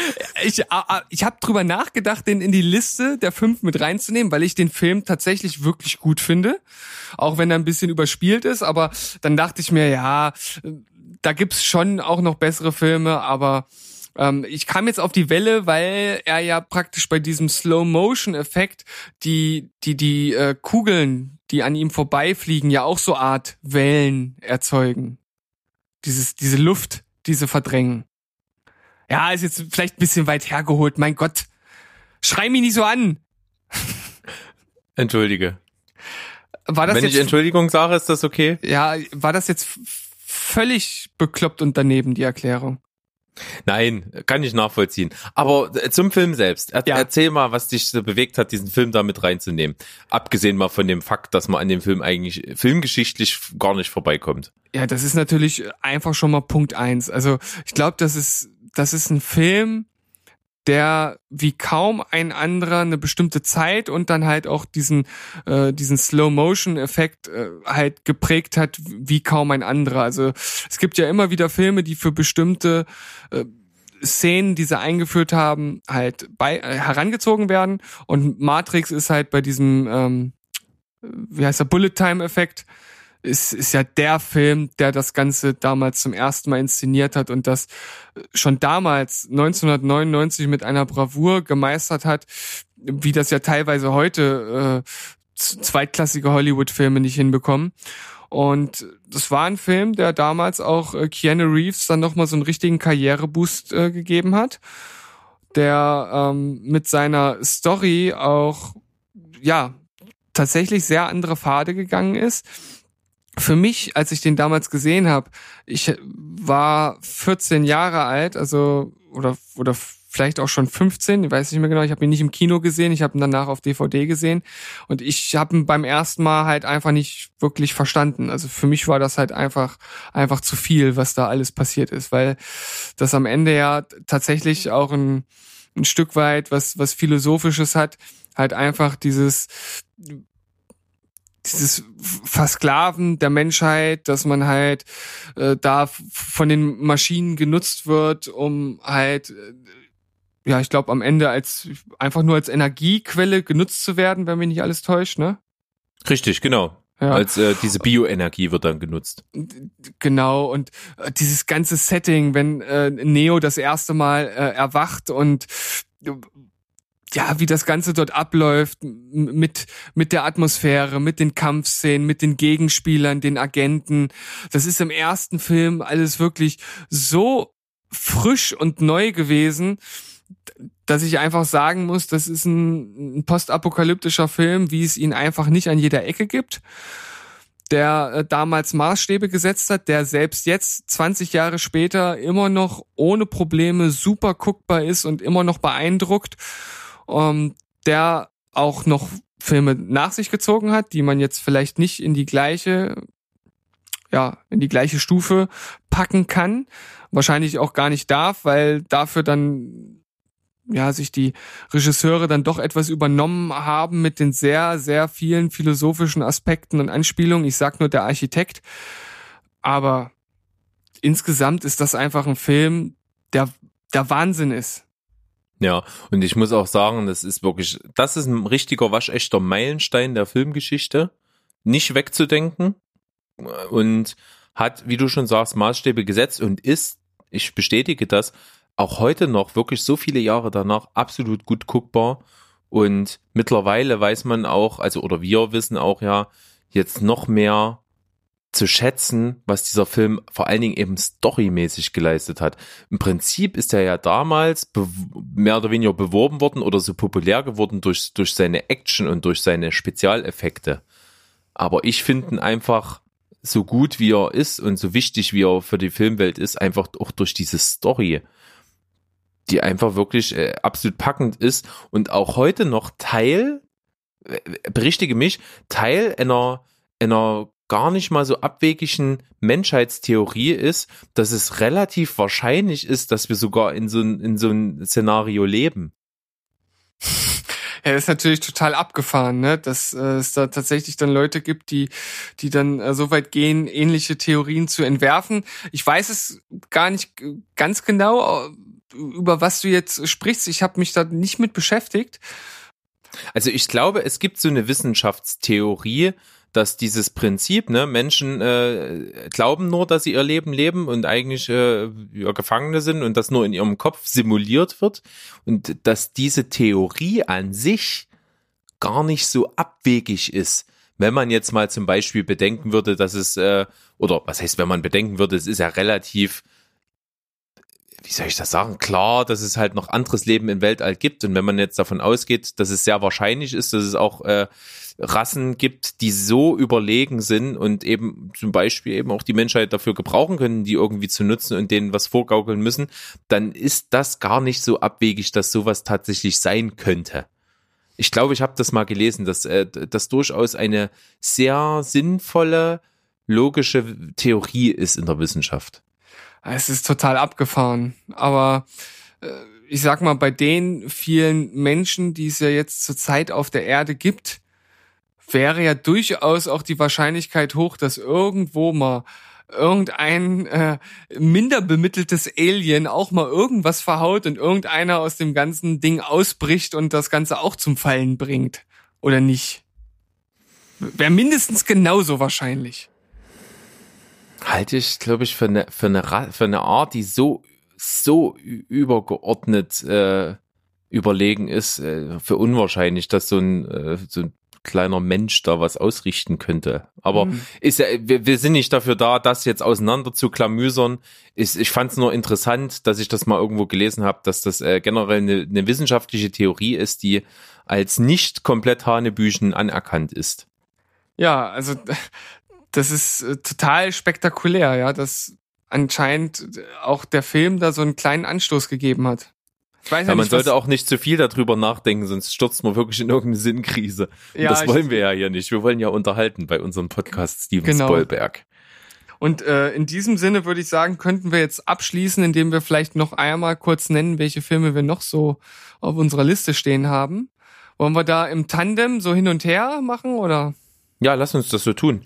ich, ich habe drüber nachgedacht, den in die Liste der fünf mit reinzunehmen, weil ich den Film tatsächlich wirklich gut finde. Auch wenn er ein bisschen überspielt ist. Aber dann dachte ich mir, ja, da gibt's schon auch noch bessere Filme, aber ähm, ich kam jetzt auf die Welle, weil er ja praktisch bei diesem Slow-Motion-Effekt die, die, die äh, Kugeln, die an ihm vorbeifliegen, ja auch so Art Wellen erzeugen. Dieses, diese Luft, diese verdrängen. Ja, ist jetzt vielleicht ein bisschen weit hergeholt, mein Gott. Schrei mich nicht so an. [laughs] Entschuldige. War das Wenn jetzt, ich Entschuldigung sage, ist das okay? Ja, war das jetzt völlig bekloppt und daneben, die Erklärung? Nein, kann ich nachvollziehen. Aber äh, zum Film selbst. Er, ja. Erzähl mal, was dich so bewegt hat, diesen Film da mit reinzunehmen. Abgesehen mal von dem Fakt, dass man an dem Film eigentlich filmgeschichtlich gar nicht vorbeikommt. Ja, das ist natürlich einfach schon mal Punkt eins. Also ich glaube, das ist, das ist ein Film, der wie kaum ein anderer eine bestimmte Zeit und dann halt auch diesen äh, diesen Slow Motion Effekt äh, halt geprägt hat wie kaum ein anderer. Also es gibt ja immer wieder Filme, die für bestimmte äh, Szenen, die sie eingeführt haben, halt bei äh, herangezogen werden und Matrix ist halt bei diesem ähm, wie heißt der Bullet Time Effekt ist, ist ja der Film, der das Ganze damals zum ersten Mal inszeniert hat und das schon damals 1999 mit einer Bravour gemeistert hat, wie das ja teilweise heute äh, zweitklassige Hollywood-Filme nicht hinbekommen. Und das war ein Film, der damals auch äh, Keanu Reeves dann nochmal so einen richtigen Karriereboost äh, gegeben hat, der ähm, mit seiner Story auch, ja, tatsächlich sehr andere Pfade gegangen ist. Für mich, als ich den damals gesehen habe, ich war 14 Jahre alt, also oder oder vielleicht auch schon 15, ich weiß nicht mehr genau, ich habe ihn nicht im Kino gesehen, ich habe ihn danach auf DVD gesehen. Und ich habe ihn beim ersten Mal halt einfach nicht wirklich verstanden. Also für mich war das halt einfach einfach zu viel, was da alles passiert ist, weil das am Ende ja tatsächlich auch ein, ein Stück weit was was philosophisches hat, halt einfach dieses dieses Versklaven der Menschheit, dass man halt äh, da von den Maschinen genutzt wird, um halt äh, ja, ich glaube am Ende als einfach nur als Energiequelle genutzt zu werden, wenn mich nicht alles täuscht, ne? Richtig, genau. Ja. Als äh, diese Bioenergie wird dann genutzt. Genau, und äh, dieses ganze Setting, wenn äh, Neo das erste Mal äh, erwacht und äh, ja, wie das Ganze dort abläuft, mit, mit der Atmosphäre, mit den Kampfszenen, mit den Gegenspielern, den Agenten. Das ist im ersten Film alles wirklich so frisch und neu gewesen, dass ich einfach sagen muss, das ist ein, ein postapokalyptischer Film, wie es ihn einfach nicht an jeder Ecke gibt der äh, damals Maßstäbe gesetzt hat, der selbst jetzt 20 Jahre später immer noch ohne Probleme super guckbar ist und immer noch beeindruckt, ähm, der auch noch Filme nach sich gezogen hat, die man jetzt vielleicht nicht in die gleiche ja, in die gleiche Stufe packen kann, wahrscheinlich auch gar nicht darf, weil dafür dann ja, sich die Regisseure dann doch etwas übernommen haben mit den sehr, sehr vielen philosophischen Aspekten und Anspielungen. Ich sag nur der Architekt. Aber insgesamt ist das einfach ein Film, der, der Wahnsinn ist. Ja, und ich muss auch sagen, das ist wirklich, das ist ein richtiger waschechter Meilenstein der Filmgeschichte. Nicht wegzudenken und hat, wie du schon sagst, Maßstäbe gesetzt und ist, ich bestätige das, auch heute noch wirklich so viele Jahre danach absolut gut guckbar. Und mittlerweile weiß man auch, also oder wir wissen auch ja, jetzt noch mehr zu schätzen, was dieser Film vor allen Dingen eben storymäßig geleistet hat. Im Prinzip ist er ja damals mehr oder weniger beworben worden oder so populär geworden durch, durch seine Action und durch seine Spezialeffekte. Aber ich finde ihn einfach so gut wie er ist und so wichtig wie er für die Filmwelt ist, einfach auch durch diese Story, die einfach wirklich äh, absolut packend ist und auch heute noch Teil, äh, berichtige mich, Teil einer, einer gar nicht mal so abwegigen Menschheitstheorie ist, dass es relativ wahrscheinlich ist, dass wir sogar in so ein, in so ein Szenario leben. [laughs] Ja, ist natürlich total abgefahren, ne? Dass äh, es da tatsächlich dann Leute gibt, die, die dann äh, so weit gehen, ähnliche Theorien zu entwerfen. Ich weiß es gar nicht ganz genau, äh, über was du jetzt sprichst. Ich habe mich da nicht mit beschäftigt. Also ich glaube, es gibt so eine Wissenschaftstheorie, dass dieses Prinzip, ne, Menschen äh, glauben nur, dass sie ihr Leben leben und eigentlich äh, ja, Gefangene sind und das nur in ihrem Kopf simuliert wird und dass diese Theorie an sich gar nicht so abwegig ist. Wenn man jetzt mal zum Beispiel bedenken würde, dass es, äh, oder was heißt, wenn man bedenken würde, es ist ja relativ wie soll ich das sagen, klar, dass es halt noch anderes Leben im Weltall gibt. Und wenn man jetzt davon ausgeht, dass es sehr wahrscheinlich ist, dass es auch äh, Rassen gibt, die so überlegen sind und eben zum Beispiel eben auch die Menschheit dafür gebrauchen können, die irgendwie zu nutzen und denen was vorgaukeln müssen, dann ist das gar nicht so abwegig, dass sowas tatsächlich sein könnte. Ich glaube, ich habe das mal gelesen, dass äh, das durchaus eine sehr sinnvolle, logische Theorie ist in der Wissenschaft. Es ist total abgefahren. Aber äh, ich sag mal, bei den vielen Menschen, die es ja jetzt zurzeit auf der Erde gibt, wäre ja durchaus auch die Wahrscheinlichkeit hoch, dass irgendwo mal irgendein äh, minder bemitteltes Alien auch mal irgendwas verhaut und irgendeiner aus dem ganzen Ding ausbricht und das Ganze auch zum Fallen bringt. Oder nicht? Wäre mindestens genauso wahrscheinlich. Halte ich, glaube ich, für eine, für eine, für eine Art, die so, so übergeordnet äh, überlegen ist, äh, für unwahrscheinlich, dass so ein, äh, so ein kleiner Mensch da was ausrichten könnte. Aber Mhm. ist ja, wir, wir sind nicht dafür da, das jetzt auseinander zu klamüsern. Ist, ich fand es nur interessant, dass ich das mal irgendwo gelesen habe, dass das äh, generell eine, eine wissenschaftliche Theorie ist, die als nicht komplett Hanebüchen anerkannt ist. Ja, also das ist äh, total spektakulär, ja, dass anscheinend auch der Film da so einen kleinen Anstoß gegeben hat. Ich weiß ja, Ja, man nicht, was, sollte auch nicht zu viel darüber nachdenken, sonst stürzt man wirklich in irgendeine Sinnkrise. Und Ja, das wollen wir ja hier nicht. Wir wollen ja unterhalten bei unserem Podcast Steven Genau. Spoilberg. Und äh, in diesem Sinne würde ich sagen, könnten wir jetzt abschließen, indem wir vielleicht noch einmal kurz nennen, welche Filme wir noch so auf unserer Liste stehen haben. Wollen wir da im Tandem so hin und her machen oder? Ja, lass uns das so tun.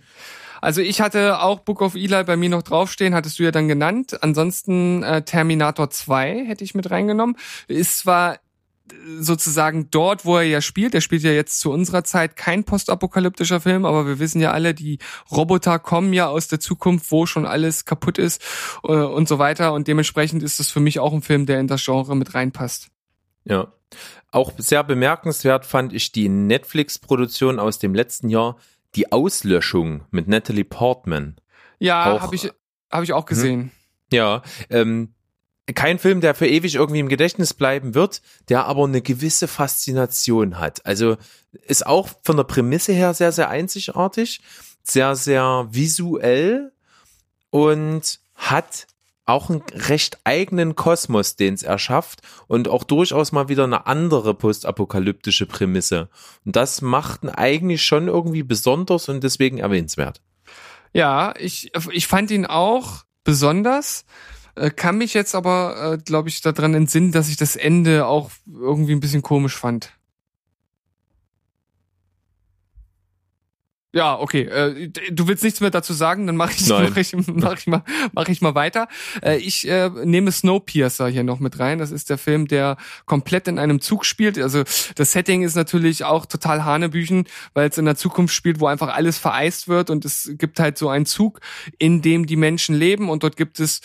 Also ich hatte auch Book of Eli bei mir noch draufstehen, hattest du ja dann genannt. Ansonsten äh, Terminator 2 hätte ich mit reingenommen. Ist zwar äh, sozusagen dort, wo er ja spielt, der spielt ja jetzt zu unserer Zeit kein postapokalyptischer Film, aber wir wissen ja alle, die Roboter kommen ja aus der Zukunft, wo schon alles kaputt ist äh, und so weiter und dementsprechend ist das für mich auch ein Film, der in das Genre mit reinpasst. Ja. Auch sehr bemerkenswert fand ich die Netflix-Produktion aus dem letzten Jahr, Die Auslöschung mit Natalie Portman. Ja, habe ich hab ich auch gesehen. Ja, ähm, kein Film, der für ewig irgendwie im Gedächtnis bleiben wird, der aber eine gewisse Faszination hat. Also ist auch von der Prämisse her sehr, sehr einzigartig, sehr, sehr visuell und hat auch einen recht eigenen Kosmos, den es erschafft und auch durchaus mal wieder eine andere postapokalyptische Prämisse. Und das macht ihn eigentlich schon irgendwie besonders und deswegen erwähnenswert. Ja, ich, ich fand ihn auch besonders, äh, kann mich jetzt aber, äh, glaube ich, daran entsinnen, dass ich das Ende auch irgendwie ein bisschen komisch fand. Ja, okay. Äh, du willst nichts mehr dazu sagen, dann mache ich, Nein. mach ich, mach ich, mal, mach ich mal weiter. Äh, ich äh, nehme Snowpiercer hier noch mit rein. Das ist der Film, der komplett in einem Zug spielt. Also das Setting ist natürlich auch total Hanebüchen, weil es in der Zukunft spielt, wo einfach alles vereist wird und es gibt halt so einen Zug, in dem die Menschen leben und dort gibt es,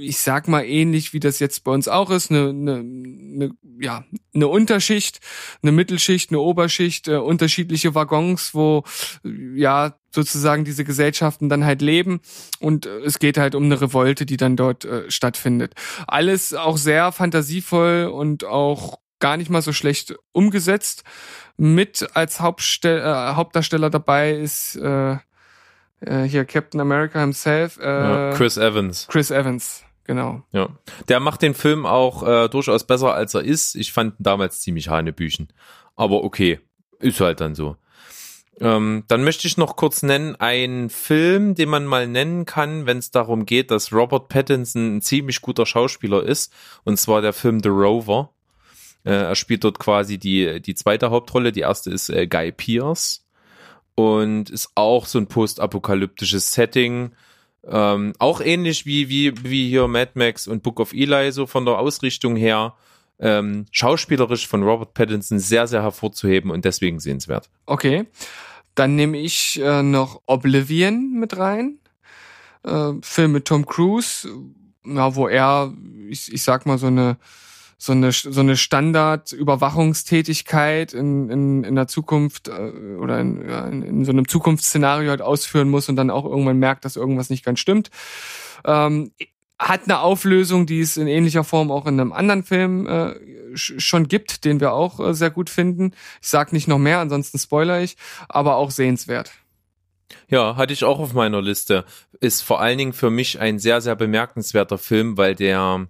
ich sag mal ähnlich wie das jetzt bei uns auch ist, eine, eine, eine ja eine Unterschicht, eine Mittelschicht, eine Oberschicht, äh, unterschiedliche Waggons, wo ja sozusagen diese Gesellschaften dann halt leben und äh, es geht halt um eine Revolte, die dann dort äh, stattfindet. Alles auch sehr fantasievoll und auch gar nicht mal so schlecht umgesetzt. Mit als Hauptstell äh, Hauptdarsteller dabei ist äh, äh, hier Captain America himself, äh, Ja, Chris Evans. Chris Evans, genau. Ja, der macht den Film auch äh, durchaus besser, als er ist. Ich fand ihn damals ziemlich hanebüchen. Aber okay, ist halt dann so. Ähm, dann möchte ich noch kurz nennen, einen Film, den man mal nennen kann, wenn es darum geht, dass Robert Pattinson ein ziemlich guter Schauspieler ist. Und zwar der Film The Rover. Äh, er spielt dort quasi die, die zweite Hauptrolle. Die erste ist äh, Guy Pearce. Und ist auch so ein postapokalyptisches Setting. Ähm, auch ähnlich wie, wie, wie hier Mad Max und Book of Eli, so von der Ausrichtung her. Ähm, schauspielerisch von Robert Pattinson sehr, sehr hervorzuheben und deswegen sehenswert. Okay. Dann nehme ich äh, noch Oblivion mit rein. Äh, Film mit Tom Cruise, ja, wo er, ich, ich sag mal, so eine so eine so eine Standard-Überwachungstätigkeit in, in, in der Zukunft äh, oder in, ja, in, in so einem Zukunftsszenario halt ausführen muss und dann auch irgendwann merkt, dass irgendwas nicht ganz stimmt. Ähm, hat eine Auflösung, die es in ähnlicher Form auch in einem anderen Film äh, sch- schon gibt, den wir auch äh, sehr gut finden. Ich sag nicht noch mehr, ansonsten spoiler ich, aber auch sehenswert. Ja, hatte ich auch auf meiner Liste. Ist vor allen Dingen für mich ein sehr, sehr bemerkenswerter Film, weil der,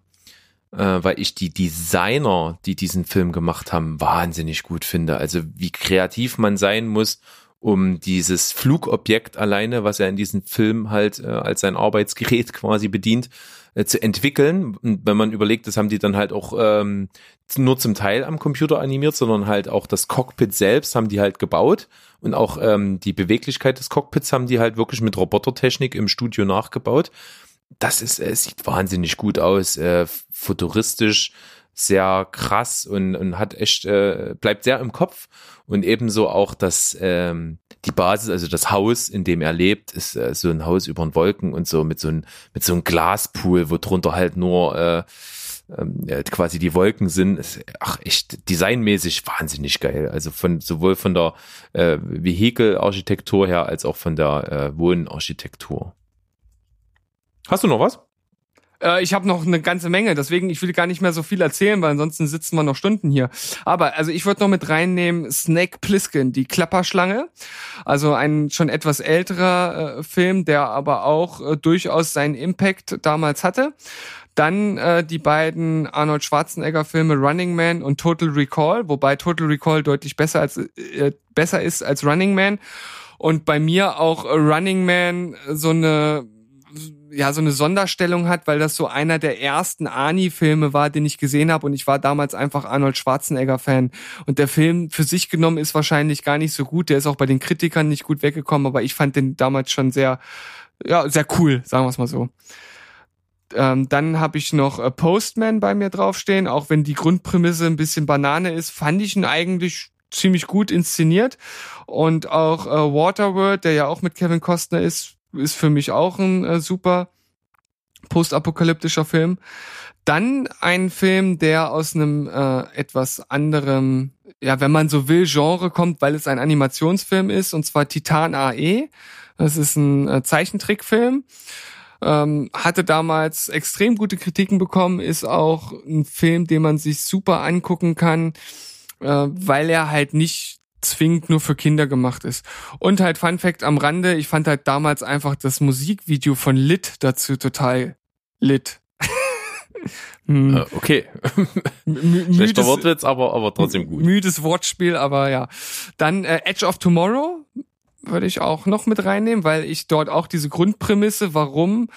äh, weil ich die Designer, die diesen Film gemacht haben, wahnsinnig gut finde. Also wie kreativ man sein muss, um dieses Flugobjekt alleine, was er in diesem Film halt äh, als sein Arbeitsgerät [laughs] quasi bedient, äh, zu entwickeln. Und wenn man überlegt, das haben die dann halt auch ähm, nur zum Teil am Computer animiert, sondern halt auch das Cockpit selbst haben die halt gebaut und auch ähm, die Beweglichkeit des Cockpits haben die halt wirklich mit Robotertechnik im Studio nachgebaut. Das ist, äh, sieht wahnsinnig gut aus, äh, futuristisch, sehr krass und, und hat echt, äh, bleibt sehr im Kopf. Und ebenso auch das, ähm, die Basis, also das Haus, in dem er lebt, ist äh, so ein Haus über den Wolken und so mit so einem mit so einem Glaspool, wo drunter halt nur äh, ja, quasi die Wolken sind, ist, ach echt designmäßig wahnsinnig geil. Also von sowohl von der äh, Vehikelarchitektur her als auch von der äh, Wohnarchitektur. Hast du noch was? Äh, ich habe noch eine ganze Menge, deswegen ich will gar nicht mehr so viel erzählen, weil ansonsten sitzen wir noch Stunden hier. Aber also ich würde noch mit reinnehmen Snake Plissken, die Klapperschlange. Also ein schon etwas älterer äh, Film, der aber auch äh, durchaus seinen Impact damals hatte. Dann äh, die beiden Arnold Schwarzenegger Filme Running Man und Total Recall, wobei Total Recall deutlich besser als äh, besser ist als Running Man und bei mir auch Running Man so eine ja so eine Sonderstellung hat, weil das so einer der ersten Ani-Filme war, den ich gesehen habe und ich war damals einfach Arnold Schwarzenegger-Fan. Und der Film für sich genommen ist wahrscheinlich gar nicht so gut. Der ist auch bei den Kritikern nicht gut weggekommen, aber ich fand den damals schon sehr, ja, sehr cool, sagen wir es mal so. Ähm, dann habe ich noch äh, Postman bei mir draufstehen, auch wenn die Grundprämisse ein bisschen Banane ist, fand ich ihn eigentlich ziemlich gut inszeniert. Und auch äh, Waterworld, der ja auch mit Kevin Costner ist, ist für mich auch ein äh, super postapokalyptischer Film. Dann ein Film, der aus einem äh, etwas anderem, ja, wenn man so will, Genre kommt, weil es ein Animationsfilm ist, und zwar Titan AE. Das ist ein äh, Zeichentrickfilm. Ähm, hatte damals extrem gute Kritiken bekommen, ist auch ein Film, den man sich super angucken kann, äh, weil er halt nicht zwingend nur für Kinder gemacht ist. Und halt Fun Fact am Rande, ich fand halt damals einfach das Musikvideo von Lit dazu total lit. [laughs] hm. äh, okay. [laughs] Schlechter Wortwitz, aber, aber trotzdem gut. Müdes Wortspiel, aber ja. Dann äh, Edge of Tomorrow würde ich auch noch mit reinnehmen, weil ich dort auch diese Grundprämisse, warum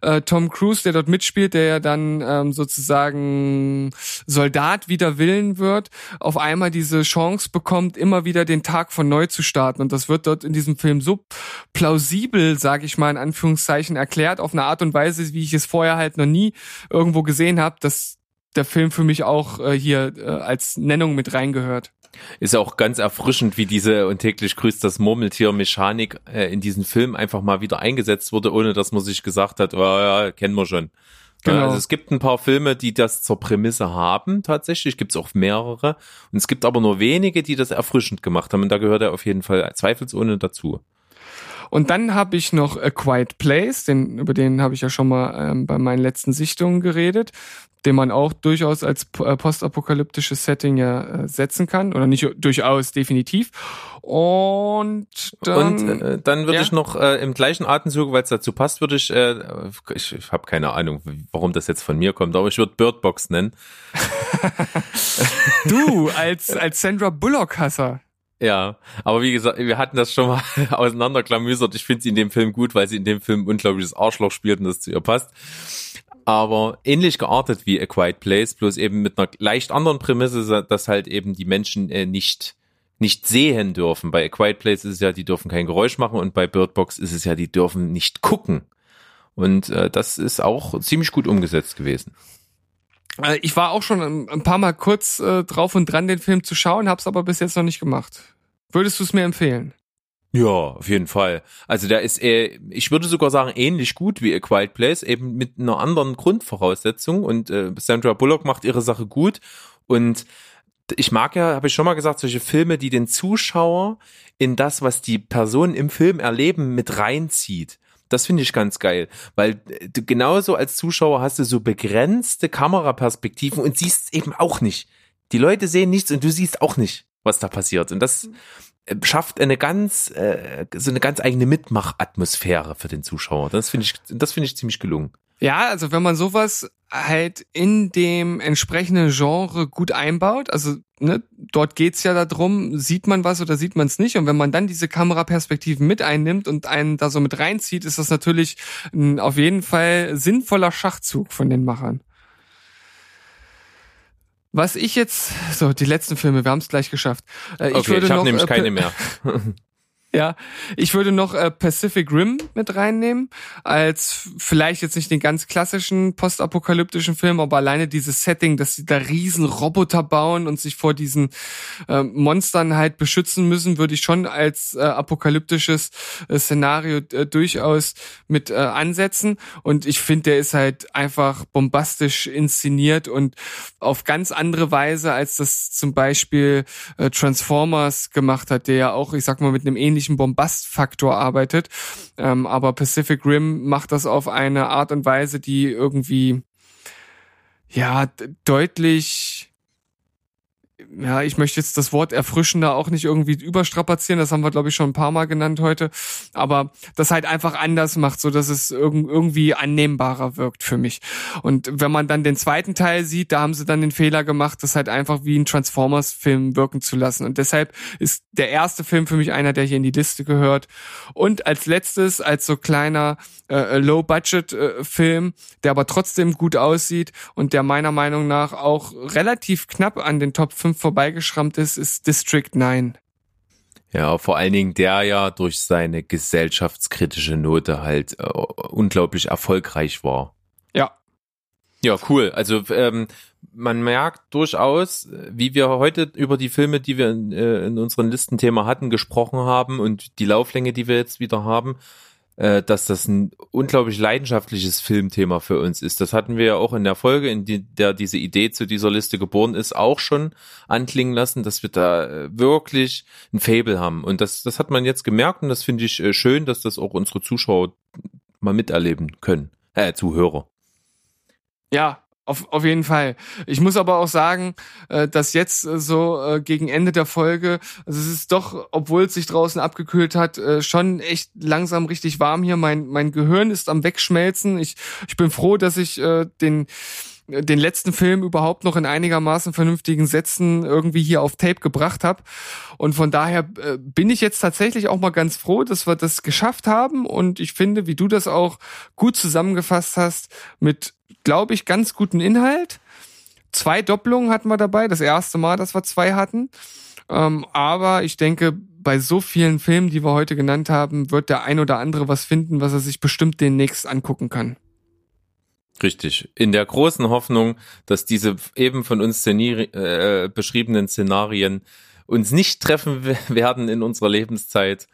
äh, Tom Cruise, der dort mitspielt, der ja dann ähm, sozusagen Soldat wider Willen wird, auf einmal diese Chance bekommt, immer wieder den Tag von neu zu starten. Und das wird dort in diesem Film so plausibel, sage ich mal in Anführungszeichen, erklärt, auf eine Art und Weise, wie ich es vorher halt noch nie irgendwo gesehen habe, dass der Film für mich auch äh, hier äh, als Nennung mit reingehört. Ist auch ganz erfrischend, wie diese und täglich grüßt das Murmeltier-Mechanik äh, in diesen Film einfach mal wieder eingesetzt wurde, ohne dass man sich gesagt hat, oh, ja, kennen wir schon. Genau. Also es gibt ein paar Filme, die das zur Prämisse haben, tatsächlich. Gibt es auch mehrere. Und es gibt aber nur wenige, die das erfrischend gemacht haben. Und da gehört er auf jeden Fall zweifelsohne dazu. Und dann habe ich noch A Quiet Place, den, über den habe ich ja schon mal ähm, bei meinen letzten Sichtungen geredet den man auch durchaus als äh, postapokalyptisches Setting ja äh, setzen kann. Oder nicht durchaus, definitiv. Und dann, Und, äh, dann würde ja. ich noch äh, im gleichen Atemzug, weil es dazu passt, würde ich, äh, ich, ich habe keine Ahnung, warum das jetzt von mir kommt, aber ich würde Birdbox nennen. [laughs] du, als, als Sandra Bullock-Hasser. Ja, aber wie gesagt, wir hatten das schon mal [laughs] auseinanderklamüsert. Ich finde sie in dem Film gut, weil sie in dem Film unglaubliches Arschloch spielt und das zu ihr passt aber ähnlich geartet wie A Quiet Place, bloß eben mit einer leicht anderen Prämisse, dass halt eben die Menschen äh, nicht nicht sehen dürfen. Bei A Quiet Place ist es ja, die dürfen kein Geräusch machen und bei Bird Box ist es ja, die dürfen nicht gucken. Und äh, das ist auch ziemlich gut umgesetzt gewesen. Äh, ich war auch schon ein paar Mal kurz äh, drauf und dran, den Film zu schauen, hab's aber bis jetzt noch nicht gemacht. Würdest du es mir empfehlen? Ja, auf jeden Fall. Also der ist, äh, ich würde sogar sagen, ähnlich gut wie A Quiet Place, eben mit einer anderen Grundvoraussetzung. Und äh, Sandra Bullock macht ihre Sache gut. Und ich mag ja, habe ich schon mal gesagt, solche Filme, die den Zuschauer in das, was die Personen im Film erleben, mit reinzieht. Das finde ich ganz geil, weil äh, du genauso als Zuschauer hast du so begrenzte Kameraperspektiven und siehst eben auch nicht. Die Leute sehen nichts und du siehst auch nicht, was da passiert. Und das, schafft eine ganz äh, so eine ganz eigene Mitmachatmosphäre für den Zuschauer. Das finde ich das finde ich ziemlich gelungen. Ja, also wenn man sowas halt in dem entsprechenden Genre gut einbaut, also ne, dort geht's ja darum, sieht man was oder sieht man es nicht. Und wenn man dann diese Kameraperspektiven mit einnimmt und einen da so mit reinzieht, ist das natürlich ein auf jeden Fall sinnvoller Schachzug von den Machern. Was ich jetzt, so die letzten Filme, wir haben es gleich geschafft. Äh, ich okay, würde ich habe nämlich äh, keine mehr. [laughs] Ja, ich würde noch äh, Pacific Rim mit reinnehmen, als vielleicht jetzt nicht den ganz klassischen postapokalyptischen Film, aber alleine dieses Setting, dass sie da riesen Roboter bauen und sich vor diesen äh, Monstern halt beschützen müssen, würde ich schon als äh, apokalyptisches äh, Szenario äh, durchaus mit äh, ansetzen. Und ich finde, der ist halt einfach bombastisch inszeniert und auf ganz andere Weise, als das zum Beispiel äh, Transformers gemacht hat, der ja auch, ich sag mal, mit einem ähnlichen ähnlichen Bombastfaktor arbeitet. Ähm, aber Pacific Rim macht das auf eine Art und Weise, die irgendwie ja deutlich ja, ich möchte jetzt das Wort erfrischender auch nicht irgendwie überstrapazieren, das haben wir glaube ich schon ein paar Mal genannt heute, aber das halt einfach anders macht, so dass es irgendwie annehmbarer wirkt für mich. Und wenn man dann den zweiten Teil sieht, da haben sie dann den Fehler gemacht, das halt einfach wie ein Transformers Film wirken zu lassen. Und deshalb ist der erste Film für mich einer, der hier in die Liste gehört. Und als letztes als so kleiner äh, Low Budget äh, Film, der aber trotzdem gut aussieht und der meiner Meinung nach auch relativ knapp an den Top 5 vorbeigeschrammt ist, ist District 9. Ja, vor allen Dingen der ja durch seine gesellschaftskritische Note halt äh, unglaublich erfolgreich war. Ja. Ja, cool. Also ähm, man merkt durchaus, wie wir heute über die Filme, die wir in, äh, in unseren Listenthema hatten, gesprochen haben und die Lauflänge, die wir jetzt wieder haben, äh, dass das ein unglaublich leidenschaftliches Filmthema für uns ist. Das hatten wir ja auch in der Folge, in die, der diese Idee zu dieser Liste geboren ist, auch schon anklingen lassen, dass wir da äh, wirklich ein Fable haben. Und das, das hat man jetzt gemerkt und das finde ich äh, schön, dass das auch unsere Zuschauer mal miterleben können. Äh, Zuhörer. Ja, auf, auf jeden Fall. Ich muss aber auch sagen, äh, dass jetzt äh, so äh, gegen Ende der Folge, also es ist doch, obwohl es sich draußen abgekühlt hat, äh, schon echt langsam richtig warm hier. Mein, mein Gehirn ist am Wegschmelzen. Ich, ich bin froh, dass ich äh, den den letzten Film überhaupt noch in einigermaßen vernünftigen Sätzen irgendwie hier auf Tape gebracht habe. Und von daher äh, bin ich jetzt tatsächlich auch mal ganz froh, dass wir das geschafft haben. Und ich finde, wie du das auch gut zusammengefasst hast, mit, glaube ich, ganz guten Inhalt. Zwei Doppelungen hatten wir dabei, das erste Mal, dass wir zwei hatten. Ähm, aber ich denke, bei so vielen Filmen, die wir heute genannt haben, wird der ein oder andere was finden, was er sich bestimmt demnächst angucken kann. Richtig. In der großen Hoffnung, dass diese eben von uns äh, beschriebenen Szenarien uns nicht treffen werden in unserer Lebenszeit.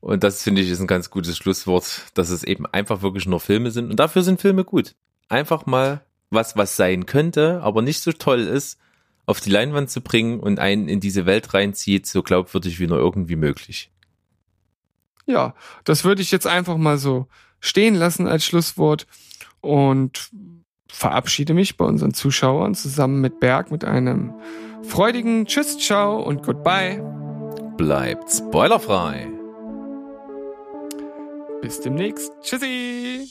Und das finde ich ist ein ganz gutes Schlusswort, dass es eben einfach wirklich nur Filme sind. Und dafür sind Filme gut. Einfach mal was, was sein könnte, aber nicht so toll ist, auf die Leinwand zu bringen und einen in diese Welt reinzieht, so glaubwürdig wie nur irgendwie möglich. Ja, das würde ich jetzt einfach mal so stehen lassen als Schlusswort und verabschiede mich bei unseren Zuschauern zusammen mit Berg mit einem freudigen Tschüss, Ciao und Goodbye. Bleibt spoilerfrei. Bis demnächst. Tschüssi.